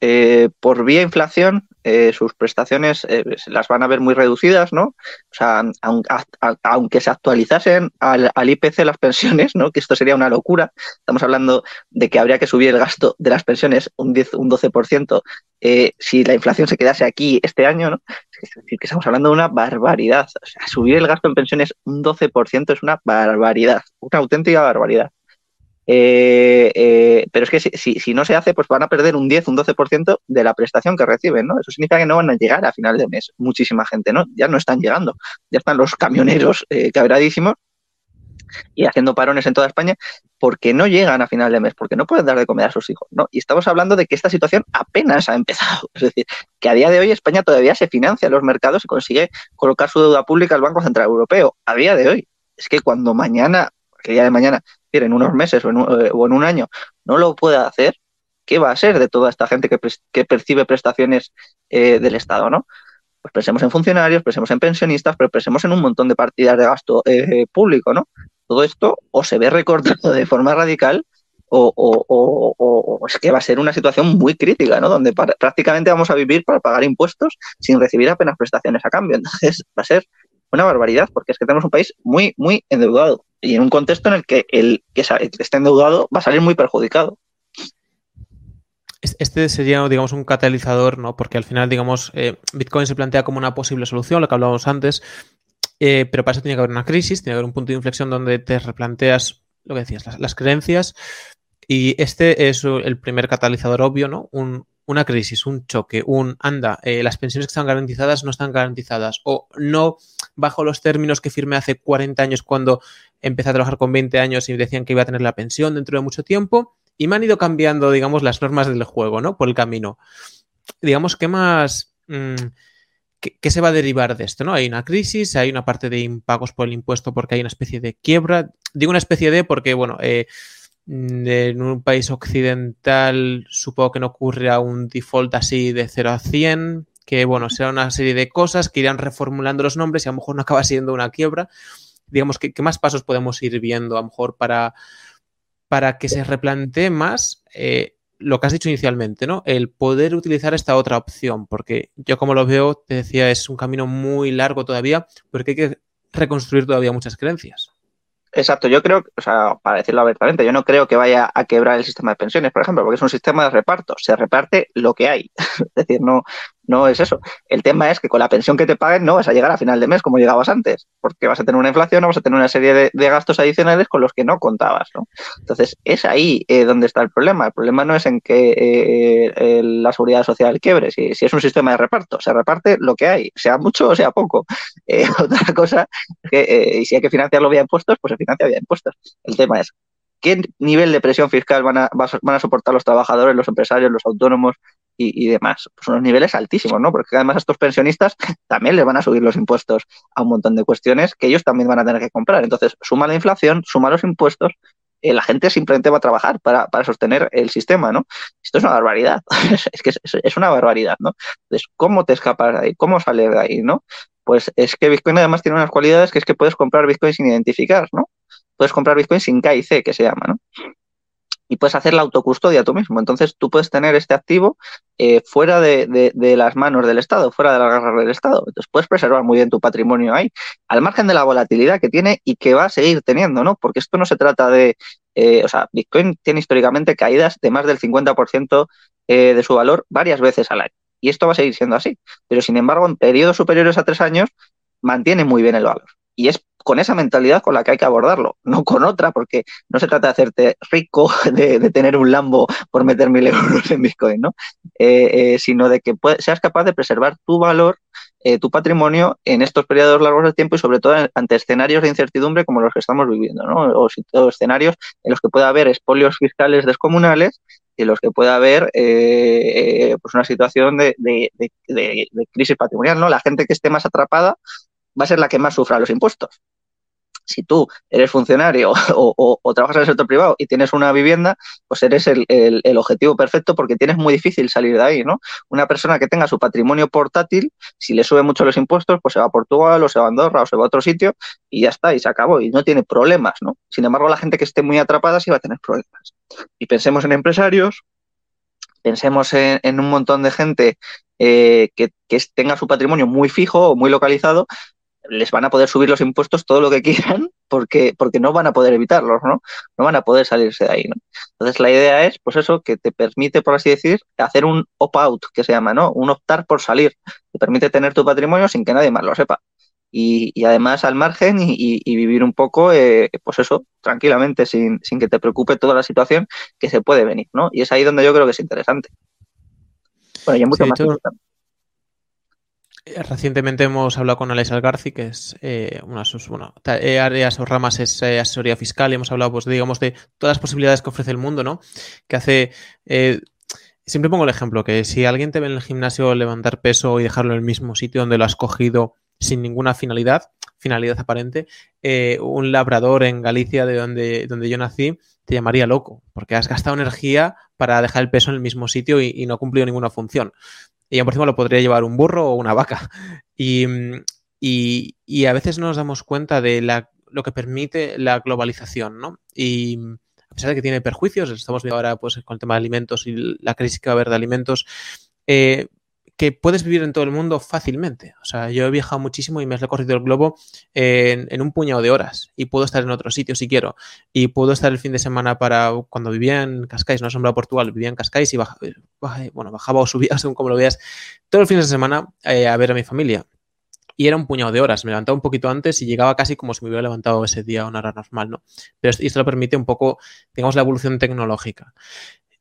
eh, por vía inflación eh, sus prestaciones eh, las van a ver muy reducidas, ¿no? O sea, aunque se actualizasen al, IPC las pensiones, ¿no? Que esto sería una locura. Estamos hablando de que habría que subir el gasto de las pensiones un 10, un 12% eh, si la inflación se quedase aquí este año, ¿no? Es decir, que estamos hablando de una barbaridad. Subir el gasto en pensiones un 12% es una barbaridad, una auténtica barbaridad. Eh, eh, pero es que si, no se hace, pues van a perder un 10, un 12% de la prestación que reciben, ¿no? Eso significa que no van a llegar a final de mes muchísima gente, ¿no? Ya no están llegando, ya están los camioneros eh, cabradísimos y haciendo parones en toda España porque no llegan a final de mes, porque no pueden dar de comer a sus hijos, ¿no? Y estamos hablando de que esta situación apenas ha empezado, es decir, que a día de hoy España todavía se financia en los mercados y consigue colocar su deuda pública al Banco Central Europeo, a día de hoy. Es que cuando mañana, el día de mañana, en unos meses o en un, eh, año no lo pueda hacer, ¿qué va a ser de toda esta gente que, percibe prestaciones eh, del Estado, ¿no? Pues pensemos en funcionarios, pensemos en pensionistas, pero pensemos en un montón de partidas de gasto eh, público, ¿no? Todo esto o se ve recortado de forma radical o, es que va a ser una situación muy crítica, ¿no? Donde prácticamente vamos a vivir para pagar impuestos sin recibir apenas prestaciones a cambio. Entonces va a ser una barbaridad, porque es que tenemos un país muy, muy endeudado y en un contexto en el que el que está endeudado va a salir muy perjudicado. Este sería, digamos, un catalizador, ¿no? Porque al final, digamos, eh, Bitcoin se plantea como una posible solución, lo que hablábamos antes, eh, pero para eso tiene que haber una crisis, tiene que haber un punto de inflexión donde te replanteas lo que decías, las, las creencias. Y este es el primer catalizador obvio, ¿no? Un, una crisis, un choque, un anda, eh, las pensiones que están garantizadas no están garantizadas o no bajo los términos que firmé hace 40 años cuando empecé a trabajar con 20 años y decían que iba a tener la pensión dentro de mucho tiempo y me han ido cambiando, digamos, las normas del juego, ¿no? Por el camino. Digamos, ¿qué más, mm, ¿qué, se va a derivar de esto? ¿no? Hay una crisis, hay una parte de impagos por el impuesto porque hay una especie de quiebra. Digo una especie de porque, bueno, eh, en un país occidental supongo que no ocurre un default así de 0 a 100, que, bueno, será una serie de cosas que irán reformulando los nombres y a lo mejor no acaba siendo una quiebra. Digamos, ¿qué, qué más pasos podemos ir viendo a lo mejor para, para que se replantee más eh, lo que has dicho inicialmente, ¿no? El poder utilizar esta otra opción, porque yo como lo veo, te decía, es un camino muy largo todavía, porque hay que reconstruir todavía muchas creencias. Exacto, yo creo, o sea, para decirlo abiertamente, yo no creo que vaya a quebrar el sistema de pensiones, por ejemplo, porque es un sistema de reparto, se reparte lo que hay. es decir, no, no es eso. El tema es que con la pensión que te paguen no vas a llegar a final de mes como llegabas antes, porque vas a tener una inflación vas a tener una serie de, gastos adicionales con los que no contabas. ¿no? Entonces, es ahí eh, donde está el problema. El problema no es en que eh, la seguridad social quiebre, si, es un sistema de reparto, se reparte lo que hay, sea mucho o sea poco. Eh, otra cosa, que, y si hay que financiarlo vía impuestos, pues se financia vía impuestos. El tema es, ¿qué nivel de presión fiscal van a soportar los trabajadores, los empresarios, los autónomos, y, demás. Pues unos niveles altísimos, ¿no? Porque además a estos pensionistas también les van a subir los impuestos a un montón de cuestiones que ellos también van a tener que comprar. Entonces, suma la inflación, suma los impuestos, eh, la gente simplemente va a trabajar para, sostener el sistema, ¿no? Esto es una barbaridad, es que es, una barbaridad, ¿no? Entonces, ¿cómo te escapas de ahí? ¿Cómo sales de ahí, no? Pues es que Bitcoin además tiene unas cualidades que es que puedes comprar Bitcoin sin identificar, ¿no? Puedes comprar Bitcoin sin KIC, que se llama, ¿no? Y puedes hacer la autocustodia tú mismo. Entonces tú puedes tener este activo eh, fuera de, las manos del Estado, fuera de las garras del Estado. Entonces puedes preservar muy bien tu patrimonio ahí, al margen de la volatilidad que tiene y que va a seguir teniendo, ¿no? Porque esto no se trata de, eh, o sea, Bitcoin tiene históricamente caídas de más del 50% eh, de su valor varias veces al año. Y esto va a seguir siendo así. Pero sin embargo, en periodos superiores a tres años, mantiene muy bien el valor. Y es con esa mentalidad con la que hay que abordarlo, no con otra, porque no se trata de hacerte rico, de, tener un Lambo por meter mil euros en Bitcoin, ¿no? Eh, eh, sino de que seas capaz de preservar tu valor, eh, tu patrimonio en estos periodos largos de tiempo y sobre todo ante escenarios de incertidumbre como los que estamos viviendo, ¿no? O, escenarios en los que pueda haber espolios fiscales descomunales y en los que pueda haber pues una situación de, de, crisis patrimonial, ¿no? La gente que esté más atrapada va a ser la que más sufra los impuestos si tú eres funcionario o, trabajas en el sector privado y tienes una vivienda, pues eres el, objetivo perfecto porque tienes muy difícil salir de ahí, ¿no? Una persona que tenga su patrimonio portátil, si le sube mucho los impuestos, pues se va a Portugal o se va a Andorra o se va a otro sitio y ya está, y se acabó, y no tiene problemas, ¿no? Sin embargo, la gente que esté muy atrapada sí va a tener problemas. Y pensemos en empresarios, pensemos en, un montón de gente eh, que, que, tenga su patrimonio muy fijo o muy localizado, les van a poder subir los impuestos todo lo que quieran porque, porque no van a poder evitarlos, ¿no? No van a poder salirse de ahí, ¿no? Entonces la idea es, pues eso, que te permite, por así decir, hacer un opt-out, que se llama, ¿no? Un optar por salir. Te permite tener tu patrimonio sin que nadie más lo sepa. Y, además al margen y, vivir un poco, eh, pues eso, tranquilamente, sin, sin que te preocupe toda la situación que se puede venir, ¿no? Y es ahí donde yo creo que es interesante. Bueno, y mucho más. Recientemente hemos hablado con Alex Algarci, que es eh, una de sus bueno, eh, áreas o ramas es asesoría fiscal, y hemos hablado, pues, digamos, de todas las posibilidades que ofrece el mundo, ¿no? Que hace. siempre pongo el ejemplo, que si alguien te ve en el gimnasio levantar peso y dejarlo en el mismo sitio donde lo has cogido sin ninguna finalidad, finalidad aparente, un labrador en Galicia, de donde, donde yo nací, te llamaría loco, porque has gastado energía para dejar el peso en el mismo sitio y, y no ha cumplido ninguna función y por encima lo podría llevar un burro o una vaca. Y, a veces no nos damos cuenta de la, lo que permite la globalización, ¿no? Y a pesar de que tiene perjuicios, estamos viendo ahora pues, con el tema de alimentos y la crisis que va a haber de alimentos, eh, que puedes vivir en todo el mundo fácilmente. O sea, yo he viajado muchísimo y me he recorrido el globo en, un puñado de horas y puedo estar en otro sitio si quiero. Y puedo estar el fin de semana para cuando vivía en Cascais, no he Portugal, vivía en Cascais y bueno, bajaba o subía según como lo veas, todo el fin de semana eh, a ver a mi familia. Y era un puñado de horas. Me levantaba un poquito antes y llegaba casi como si me hubiera levantado ese día a una hora normal, ¿no? Pero esto lo permite un poco, digamos, la evolución tecnológica.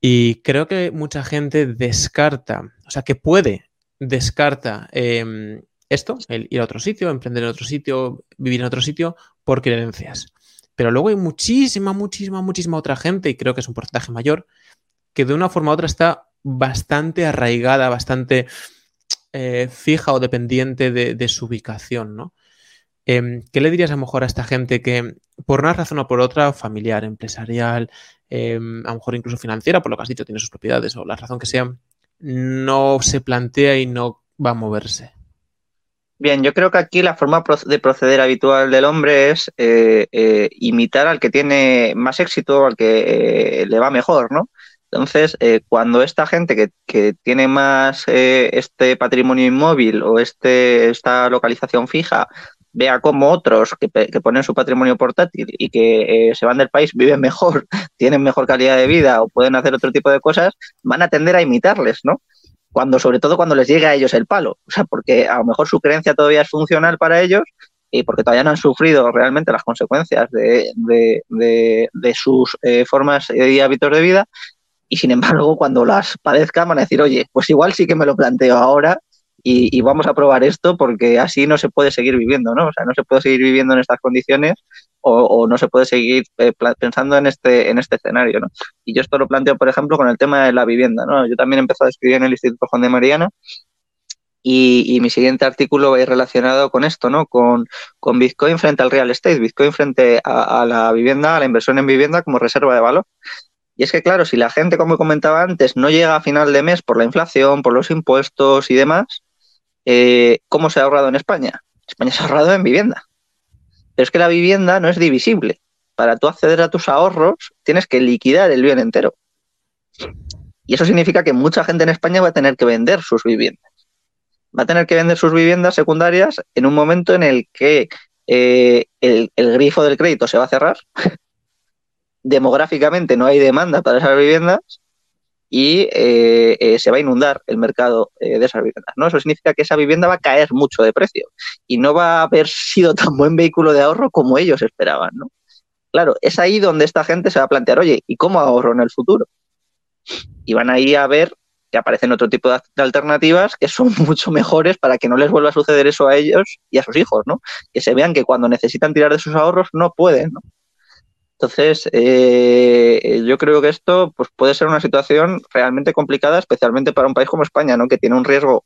Y creo que mucha gente descarta, o sea, que puede, descarta em, esto, el ir a otro sitio, emprender en otro sitio, vivir en otro sitio, por creencias. Pero luego hay muchísima, muchísima, muchísima otra gente, y creo que es un porcentaje mayor, que de una forma u otra está bastante arraigada, bastante eh, fija o dependiente de, su ubicación, ¿no? Em, ¿Qué le dirías a lo mejor a esta gente que, por una razón o por otra, familiar, empresarial, em, a lo mejor incluso financiera, por lo que has dicho, tiene sus propiedades o la razón que sea, no se plantea y no va a moverse? Bien, yo creo que aquí la forma de proceder habitual del hombre es eh, eh, imitar al que tiene más éxito, al que eh, le va mejor, ¿no? Entonces, cuando esta gente que, tiene más este patrimonio inmóvil o este, esta localización fija vea cómo otros que, ponen su patrimonio portátil y que se van del país viven mejor, tienen mejor calidad de vida o pueden hacer otro tipo de cosas, van a tender a imitarles, ¿no? cuando sobre todo cuando les llega a ellos el palo, o sea, porque a lo mejor su creencia todavía es funcional para ellos y porque todavía no han sufrido realmente las consecuencias de, sus eh, formas y hábitos de vida y sin embargo cuando las padezcan van a decir, oye, pues igual sí que me lo planteo ahora y, vamos a probar esto porque así no se puede seguir viviendo, ¿no? O sea, no se puede seguir viviendo en estas condiciones o, no se puede seguir eh, pensando en este, en este escenario, ¿no? Y yo esto lo planteo, por ejemplo, con el tema de la vivienda, ¿no? Yo también he empezado a escribir en el Instituto Juan de Mariana y, mi siguiente artículo va a ir relacionado con esto, ¿no? Con, con Bitcoin frente al real estate, Bitcoin frente a, a, la vivienda, a la inversión en vivienda como reserva de valor. Y es que, claro, si la gente, como comentaba antes, no llega a final de mes por la inflación, por los impuestos y demás, eh, ¿cómo se ha ahorrado en España? España se ha ahorrado en vivienda. Pero es que la vivienda no es divisible. Para tú acceder a tus ahorros, tienes que liquidar el bien entero. Y eso significa que mucha gente en España va a tener que vender sus viviendas. Va a tener que vender sus viviendas secundarias en un momento en el que eh, el, el grifo del crédito se va a cerrar. Demográficamente no hay demanda para esas viviendas y eh, eh, se va a inundar el mercado eh, de esas viviendas. ¿no? Eso significa que esa vivienda va a caer mucho de precio y no va a haber sido tan buen vehículo de ahorro como ellos esperaban. ¿no? Claro, es ahí donde esta gente se va a plantear, oye, ¿y cómo ahorro en el futuro? Y van ahí a ver que aparecen otro tipo de alternativas que son mucho mejores para que no les vuelva a suceder eso a ellos y a sus hijos, ¿no? Que se vean que cuando necesitan tirar de sus ahorros no pueden, ¿no? Entonces, eh, yo creo que esto pues, puede ser una situación realmente complicada, especialmente para un país como España, ¿no? que tiene un riesgo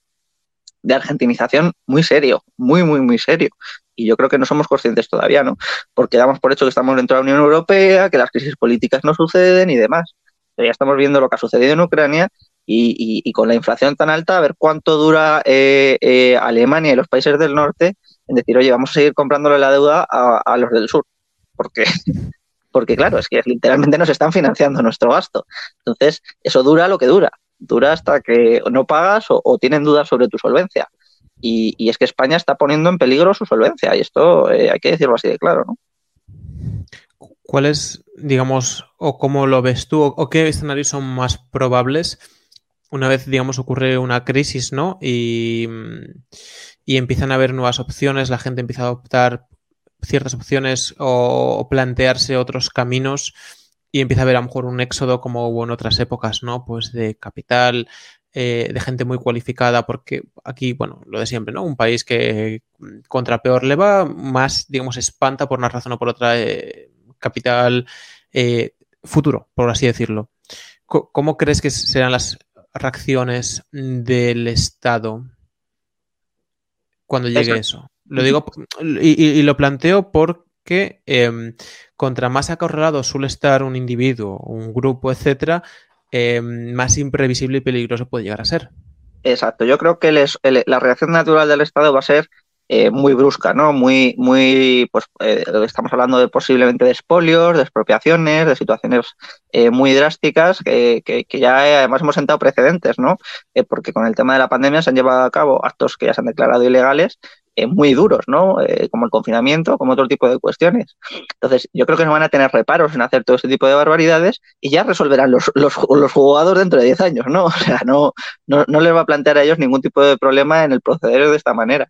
de argentinización muy serio, muy, muy, muy serio. Y yo creo que no somos conscientes todavía, ¿no? Porque damos por hecho que estamos dentro de la Unión Europea, que las crisis políticas no suceden y demás. Pero ya estamos viendo lo que ha sucedido en Ucrania y, con la inflación tan alta, a ver cuánto dura eh, eh, Alemania y los países del norte en decir, oye, vamos a seguir comprándole la deuda a, a los del sur. Porque porque claro, es que literalmente nos están financiando nuestro gasto. Entonces, eso dura lo que dura, dura hasta que no pagas o, tienen dudas sobre tu solvencia. Y, es que España está poniendo en peligro su solvencia y esto eh, hay que decirlo así de claro, ¿no? ¿Cuáles, digamos, o cómo lo ves tú, o, qué escenarios son más probables una vez, digamos, ocurre una crisis, ¿no? Y, y empiezan a haber nuevas opciones, la gente empieza a adoptar ciertas opciones o, plantearse otros caminos y empieza a haber a lo mejor un éxodo como hubo en otras épocas, ¿no? Pues de capital, eh, de gente muy cualificada, porque aquí, bueno, lo de siempre, ¿no? Un país que contra peor le va, más, digamos, espanta por una razón o por otra eh, capital eh, futuro, por así decirlo. ¿Cómo crees que serán las reacciones del Estado cuando llegue eso? Lo digo y, lo planteo porque em, contra más acorralado suele estar un individuo, un grupo, etcétera, em, más imprevisible y peligroso puede llegar a ser. Exacto. Yo creo que la reacción natural del Estado va a ser eh, muy brusca, ¿no? Muy, muy, pues eh, estamos hablando de posiblemente de espolios, de expropiaciones, de situaciones eh, muy drásticas que, que, ya además hemos sentado precedentes, ¿no? porque con el tema de la pandemia se han llevado a cabo actos que ya se han declarado ilegales eh, muy duros, ¿no? Eh, como el confinamiento, como otro tipo de cuestiones. Entonces, yo creo que no van a tener reparos en hacer todo este tipo de barbaridades y ya resolverán los, los, jugadores dentro de 10 años, ¿no? O sea, no, no, les va a plantear a ellos ningún tipo de problema en el proceder de esta manera.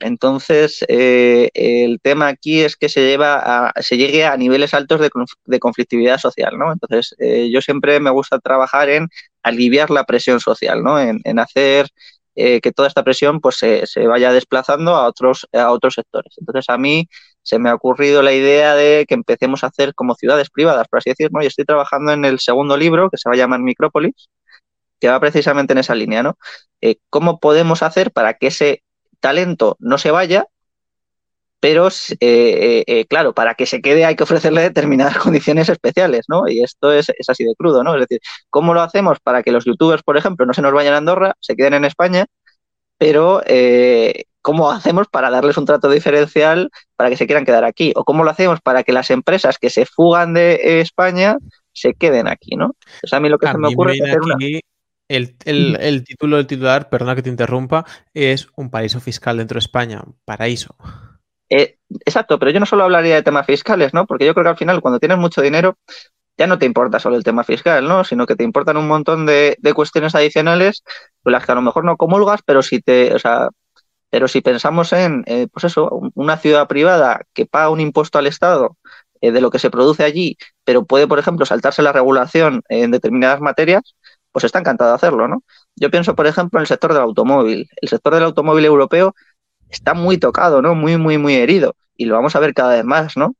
Entonces, eh, el tema aquí es que se lleva a, se llegue a niveles altos de, conflictividad social, ¿no? Entonces, yo siempre me gusta trabajar en aliviar la presión social, ¿no? En, en hacer eh, que toda esta presión pues se, vaya desplazando a otros, a otros sectores. Entonces a mí se me ha ocurrido la idea de que empecemos a hacer como ciudades privadas, por así decirlo, y estoy trabajando en el segundo libro que se va a llamar Micrópolis, que va precisamente en esa línea, ¿no? Eh, ¿Cómo podemos hacer para que ese talento no se vaya? Pero, eh, eh, claro, para que se quede hay que ofrecerle determinadas condiciones especiales, ¿no? Y esto es, es, así de crudo, ¿no? Es decir, ¿cómo lo hacemos para que los youtubers, por ejemplo, no se nos vayan a Andorra, se queden en España, pero ¿cómo hacemos para darles un trato diferencial para que se quieran quedar aquí? ¿O cómo lo hacemos para que las empresas que se fugan de España se queden aquí, ¿no? Entonces a mí lo que se me ocurre es hacer una... El, el, el, título del titular, perdona que te interrumpa, es un paraíso fiscal dentro de España, paraíso. Eh, exacto, pero yo no solo hablaría de temas fiscales, ¿no? Porque yo creo que al final, cuando tienes mucho dinero, ya no te importa solo el tema fiscal, ¿no? Sino que te importan un montón de, cuestiones adicionales, con las que a lo mejor no comulgas, pero si te, o sea, pero si pensamos en, eh, pues eso, una ciudad privada que paga un impuesto al Estado eh, de lo que se produce allí, pero puede, por ejemplo, saltarse la regulación en determinadas materias, pues está encantado de hacerlo, ¿no? Yo pienso, por ejemplo, en el sector del automóvil. El sector del automóvil europeo está muy tocado, ¿no? Muy, muy, muy herido. Y lo vamos a ver cada vez más, ¿no?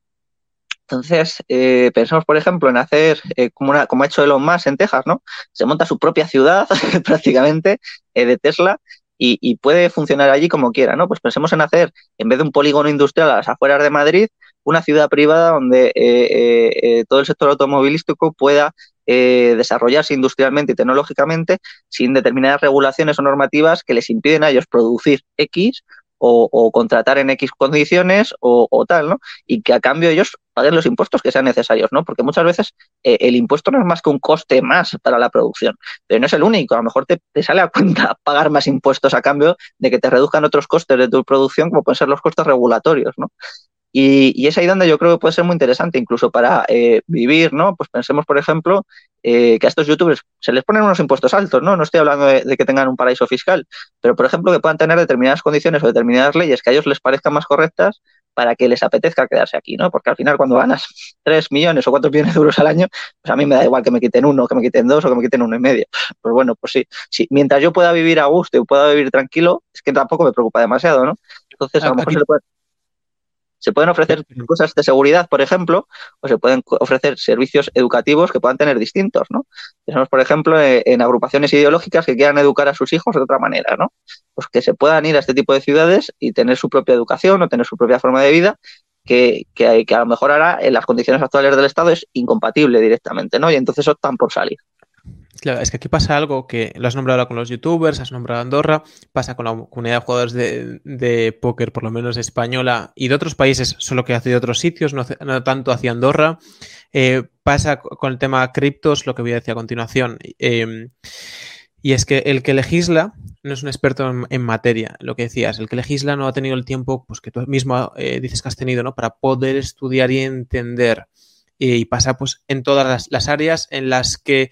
Entonces, eh, pensamos, por ejemplo, en hacer eh, como, ha hecho Elon Musk en Texas, ¿no? Se monta su propia ciudad prácticamente eh, de Tesla y, puede funcionar allí como quiera, ¿no? Pues pensemos en hacer, en vez de un polígono industrial a las afueras de Madrid, una ciudad privada donde eh, todo el sector automovilístico pueda desarrollarse industrialmente y tecnológicamente sin determinadas regulaciones o normativas que les impiden a ellos producir X o, contratar en X condiciones o, o, tal, ¿no? Y que a cambio ellos paguen los impuestos que sean necesarios, ¿no? Porque muchas veces eh, el impuesto no es más que un coste más para la producción, pero no es el único. A lo mejor te, te, sale a cuenta pagar más impuestos a cambio de que te reduzcan otros costes de tu producción, como pueden ser los costes regulatorios, ¿no? Y, y, es ahí donde yo creo que puede ser muy interesante, incluso para eh, vivir, ¿no? Pues pensemos, por ejemplo, eh, que a estos youtubers se les ponen unos impuestos altos, ¿no? No estoy hablando de, de, que tengan un paraíso fiscal, pero, por ejemplo, que puedan tener determinadas condiciones o determinadas leyes que a ellos les parezcan más correctas para que les apetezca quedarse aquí, ¿no? Porque al final, cuando ganas 3 millones o 4 millones de euros al año, pues a mí me da igual que me quiten uno, que me quiten dos o que me quiten uno y medio. Pues bueno, pues sí, sí. mientras yo pueda vivir a gusto y pueda vivir tranquilo, es que tampoco me preocupa demasiado, ¿no? Entonces, a lo mejor se le puede se pueden ofrecer cosas de seguridad, por ejemplo, o se pueden ofrecer servicios educativos que puedan tener distintos, ¿no? Pensamos, por ejemplo, en agrupaciones ideológicas que quieran educar a sus hijos de otra manera, ¿no? Pues que se puedan ir a este tipo de ciudades y tener su propia educación o tener su propia forma de vida que, que, que a lo mejor ahora en las condiciones actuales del Estado es incompatible directamente, ¿no? Y entonces optan por salir. Claro, es que aquí pasa algo que lo has nombrado con los youtubers, has nombrado Andorra, pasa con la comunidad de jugadores de, de póker, por lo menos española, y de otros países, solo que hace de otros sitios, no, no tanto hacia Andorra. Eh, pasa con el tema criptos, lo que voy a decir a continuación. Eh, y es que el que legisla no es un experto en, materia, lo que decías, el que legisla no ha tenido el tiempo, pues que tú mismo eh, dices que has tenido, ¿no? Para poder estudiar y entender. Y pasa pues en todas las, las áreas en las que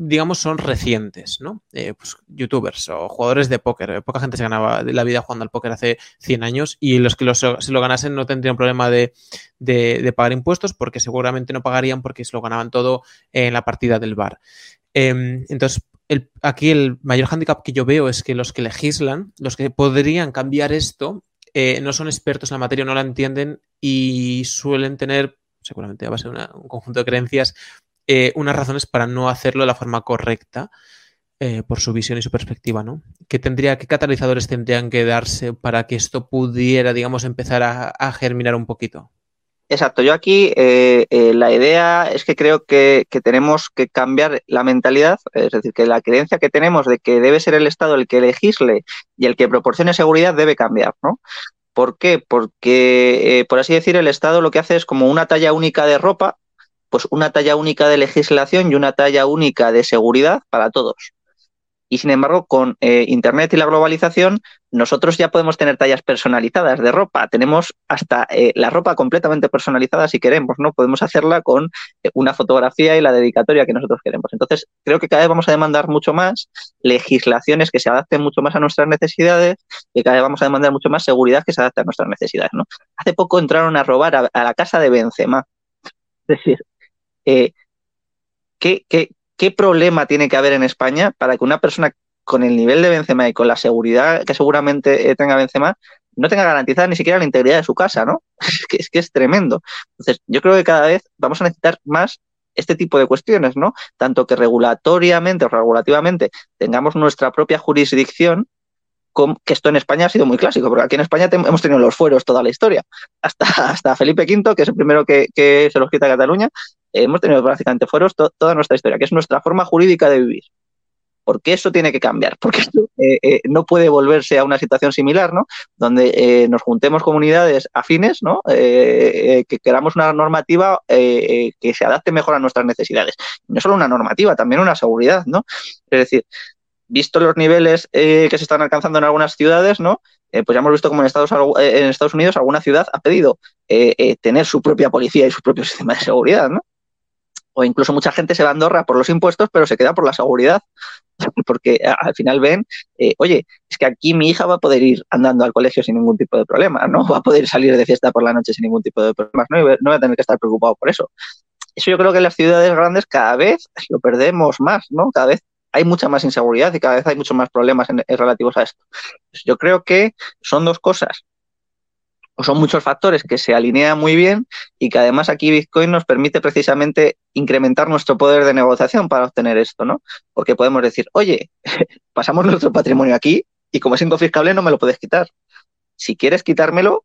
digamos, son recientes, ¿no? Eh, pues, youtubers o jugadores de póker. Poca gente se ganaba la vida jugando al póker hace 100 años y los que lo, se lo ganasen no tendrían problema de, de, pagar impuestos porque seguramente no pagarían porque se lo ganaban todo en la partida del bar. Eh, entonces, aquí el mayor hándicap que yo veo es que los que legislan, los que podrían cambiar esto, eh, no son expertos en la materia, no la entienden y suelen tener, seguramente a base de una, un conjunto de creencias, eh, unas razones para no hacerlo de la forma correcta eh, por su visión y su perspectiva, ¿no? ¿Qué, tendría, ¿Qué catalizadores tendrían que darse para que esto pudiera, digamos, empezar a, germinar un poquito? Exacto, yo aquí eh, la idea es que creo que, tenemos que cambiar la mentalidad, es decir, que la creencia que tenemos de que debe ser el Estado el que legisle y el que proporcione seguridad debe cambiar, ¿no? ¿Por qué? Porque, por así decir, el Estado lo que hace es como una talla única de ropa, pues una talla única de legislación y una talla única de seguridad para todos. Y sin embargo, con eh, Internet y la globalización, nosotros ya podemos tener tallas personalizadas de ropa. Tenemos hasta eh, la ropa completamente personalizada si queremos, ¿no? Podemos hacerla con eh, una fotografía y la dedicatoria que nosotros queremos. Entonces, creo que cada vez vamos a demandar mucho más legislaciones que se adapten mucho más a nuestras necesidades y cada vez vamos a demandar mucho más seguridad que se adapte a nuestras necesidades, ¿no? Hace poco entraron a robar a, a la casa de Benzema. Es decir, eh, ¿qué, qué, ¿qué problema tiene que haber en España para que una persona con el nivel de Benzema y con la seguridad que seguramente tenga Benzema no tenga garantizada ni siquiera la integridad de su casa, ¿no? Es que es, que tremendo. Entonces, yo creo que cada vez vamos a necesitar más este tipo de cuestiones, ¿no? Tanto que regulatoriamente o regulativamente tengamos nuestra propia jurisdicción, que esto en España ha sido muy clásico, porque aquí en España hemos tenido los fueros toda la historia, hasta, hasta Felipe V, que es el primero que, se los quita a Cataluña, hemos tenido prácticamente fueros toda nuestra historia, que es nuestra forma jurídica de vivir. Porque eso tiene que cambiar, porque esto eh, eh, no puede volverse a una situación similar, ¿no? Donde eh, nos juntemos comunidades afines, ¿no? que queramos una normativa que se adapte mejor a nuestras necesidades. No solo una normativa, también una seguridad, ¿no? Es decir, visto los niveles que se están alcanzando en algunas ciudades, ¿no? pues ya hemos visto como en Estados, en Estados Unidos alguna ciudad ha pedido tener su propia policía y su propio sistema de seguridad, ¿no? O incluso mucha gente se va a Andorra por los impuestos, pero se queda por la seguridad, porque al final ven, eh, oye, es que aquí mi hija va a poder ir andando al colegio sin ningún tipo de problema, ¿no? Va a poder salir de fiesta por la noche sin ningún tipo de problemas, ¿no? No va a tener que estar preocupado por eso. Eso yo creo que en las ciudades grandes cada vez lo perdemos más, ¿no? Cada vez hay mucha más inseguridad y cada vez hay muchos más problemas relativos a esto. Yo creo que son dos cosas son muchos factores que se alinean muy bien y que además aquí Bitcoin nos permite precisamente incrementar nuestro poder de negociación para obtener esto, ¿no? Porque podemos decir, oye, pasamos nuestro patrimonio aquí y como es inconfiscable no me lo puedes quitar. Si quieres quitármelo,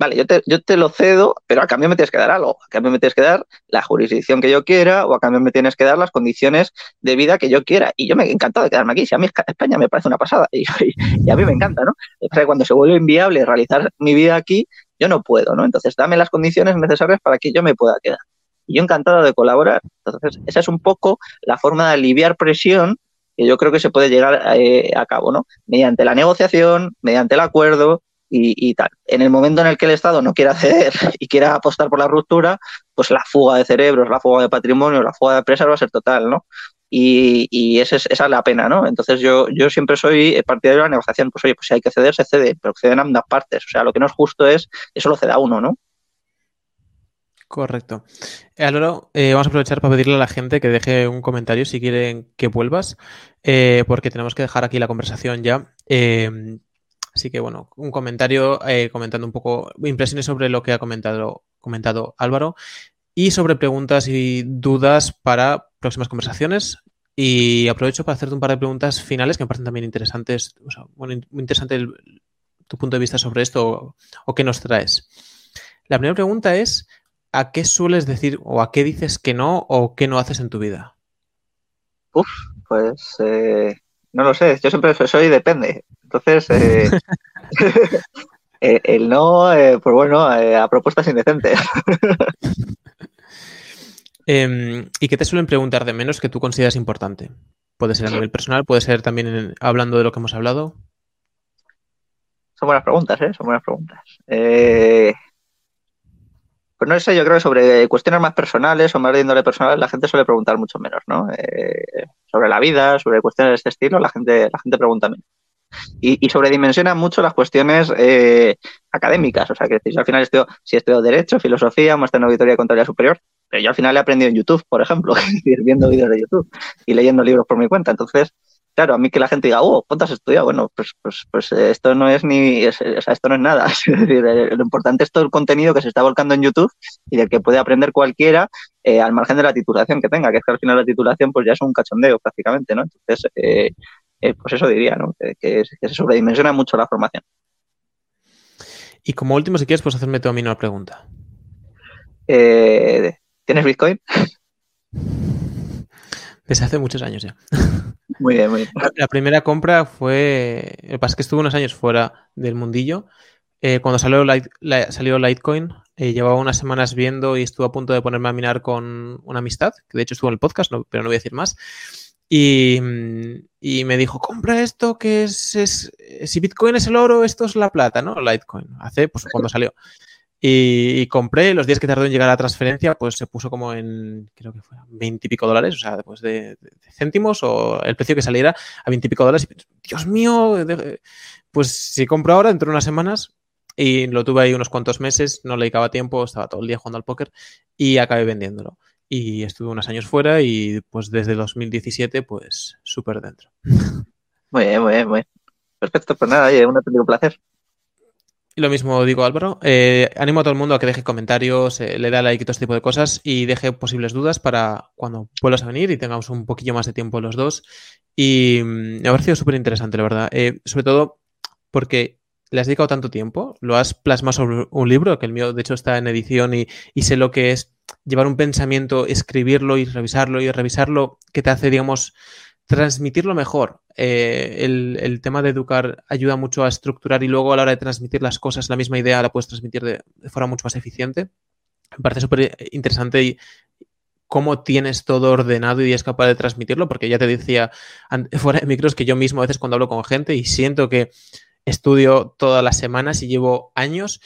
vale, yo te, yo te lo cedo, pero a cambio me tienes que dar algo. A cambio me tienes que dar la jurisdicción que yo quiera o a cambio me tienes que dar las condiciones de vida que yo quiera. Y yo me he encantado de quedarme aquí. Si a mí España me parece una pasada y, a mí me encanta, ¿no? cuando se vuelve inviable realizar mi vida aquí, yo no puedo, ¿no? Entonces, dame las condiciones necesarias para que yo me pueda quedar. Y yo encantado de colaborar. Entonces, esa es un poco la forma de aliviar presión que yo creo que se puede llegar eh, a cabo, ¿no? Mediante la negociación, mediante el acuerdo, y, tal. En el momento en el que el Estado no quiera ceder y quiera apostar por la ruptura, pues la fuga de cerebros, la fuga de patrimonio, la fuga de empresas va a ser total, ¿no? Y, esa, es, esa es la pena, ¿no? Entonces yo, yo siempre soy partidario de la negociación. Pues oye, pues si hay que ceder, se cede, pero ceden ambas partes. O sea, lo que no es justo es eso lo ceda uno, ¿no? Correcto. Ahora eh, vamos a aprovechar para pedirle a la gente que deje un comentario si quieren que vuelvas, eh, porque tenemos que dejar aquí la conversación ya. Eh, Así que bueno, un comentario eh, comentando un poco impresiones sobre lo que ha comentado, comentado Álvaro y sobre preguntas y dudas para próximas conversaciones. Y aprovecho para hacerte un par de preguntas finales que me parecen también interesantes. muy interesante tu punto de vista sobre esto o, o, qué nos traes. La primera pregunta es, ¿a qué sueles decir o a qué dices que no o qué no haces en tu vida? Uf, pues eh, no lo sé, yo siempre soy depende. Entonces, eh, eh, el no, eh, pues bueno, a propuestas indecentes. Em, ¿Y qué te suelen preguntar de menos que tú consideras importante? Puede ser a nivel personal, puede ser también hablando de lo que hemos hablado. Son buenas preguntas, ¿eh? Son buenas preguntas. pues no sé, yo creo que sobre cuestiones más personales o más de índole personal la gente suele preguntar mucho menos, ¿no? sobre la vida, sobre cuestiones de este estilo, la gente, la gente pregunta menos y, sobredimensiona mucho las cuestiones eh, académicas. O sea, que al final estudio, si estudio Derecho, Filosofía, máster en Auditoría y Contabilidad Superior, pero yo al final he aprendido en YouTube, por ejemplo, viendo vídeos de YouTube y leyendo libros por mi cuenta. Entonces, claro, a mí que la gente diga, oh, ¿cuánto has estudiado? Bueno, pues, pues, pues eh, esto no es ni, o sea, esto no es nada. Es decir, eh, lo importante es todo el contenido que se está volcando en YouTube y del que puede aprender cualquiera al margen de la titulación que tenga, que es que al final la titulación pues ya es un cachondeo prácticamente, ¿no? Entonces, eh, eh, pues eso diría, ¿no? Que, se sobredimensiona mucho la formación. Y como último, si quieres, pues hacerme tú a mí una pregunta. Eh, ¿Tienes Bitcoin? Desde hace muchos años ya. Muy bien, muy bien. La primera compra fue. Lo que pasa es que estuve unos años fuera del mundillo. Eh, cuando salió, salió Litecoin, llevaba unas semanas viendo y estuve a punto de ponerme a minar con una amistad, que de hecho estuvo en el podcast, pero no voy a decir más. Y, me dijo, compra esto que es, si Bitcoin es el oro, esto es la plata, ¿no? Litecoin. Hace, pues cuando salió. Y, compré, los días que tardó en llegar a la transferencia, pues se puso como en, creo que fue, 20 y pico dólares, o sea, después de, céntimos o el precio que saliera a 20 y pico dólares. Dios mío, pues si compro ahora, dentro de unas semanas, y lo tuve ahí unos cuantos meses, no le dedicaba tiempo, estaba todo el día jugando al póker y acabé vendiéndolo y estuve unos años fuera y pues desde 2017 pues súper dentro. Muy bien, muy bien, muy bien. Perfecto, pues nada, oye, un auténtico placer. lo mismo digo, Álvaro. Eh, animo a todo el mundo a que deje comentarios, eh, le da like y todo este tipo de cosas y deje posibles dudas para cuando vuelvas a venir y tengamos un poquillo más de tiempo los dos. Y mm, me ha parecido súper interesante, la verdad. Eh, sobre todo porque le has dedicado tanto tiempo, lo has plasmado sobre un libro, que el mío de hecho está en edición y, y sé lo que es llevar un pensamiento, escribirlo y revisarlo y revisarlo, que te hace, digamos, transmitirlo mejor. Eh, el, tema de educar ayuda mucho a estructurar y luego a la hora de transmitir las cosas, la misma idea la puedes transmitir de, forma mucho más eficiente. Me parece súper interesante y cómo tienes todo ordenado y es capaz de transmitirlo, porque ya te decía fuera de micros que yo mismo a veces cuando hablo con gente y siento que estudio todas las semanas y llevo años,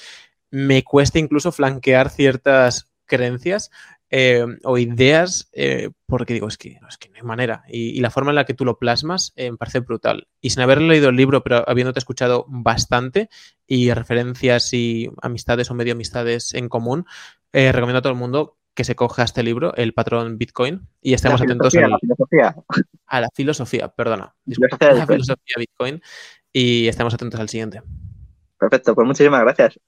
me cuesta incluso flanquear ciertas creencias eh, o ideas, eh, porque digo, es que, no, es que no hay manera. Y, la forma en la que tú lo plasmas eh, me parece brutal. Y sin haber leído el libro, pero habiéndote escuchado bastante y referencias y amistades o medio amistades en común, recomiendo a todo el mundo que se coja este libro, El patrón Bitcoin, y estemos atentos a la filosofía. A la filosofía, perdona. Disculpa, la filosofía Bitcoin y estemos atentos al siguiente. Perfecto, pues muchísimas gracias.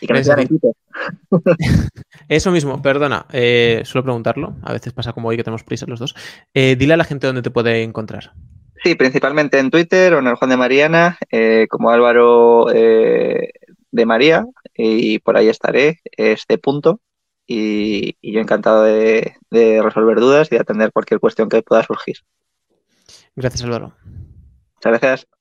Y que Eso mismo, perdona, eh, suelo preguntarlo, a veces pasa como hoy que tenemos prisa los dos. Eh, dile a la gente dónde te puede encontrar. Sí, principalmente en Twitter o en el Juan de Mariana, eh, como Álvaro de María, y por ahí estaré, este punto. Y, yo encantado de, de resolver dudas y de atender cualquier cuestión que pueda surgir. Gracias, Álvaro. Muchas gracias.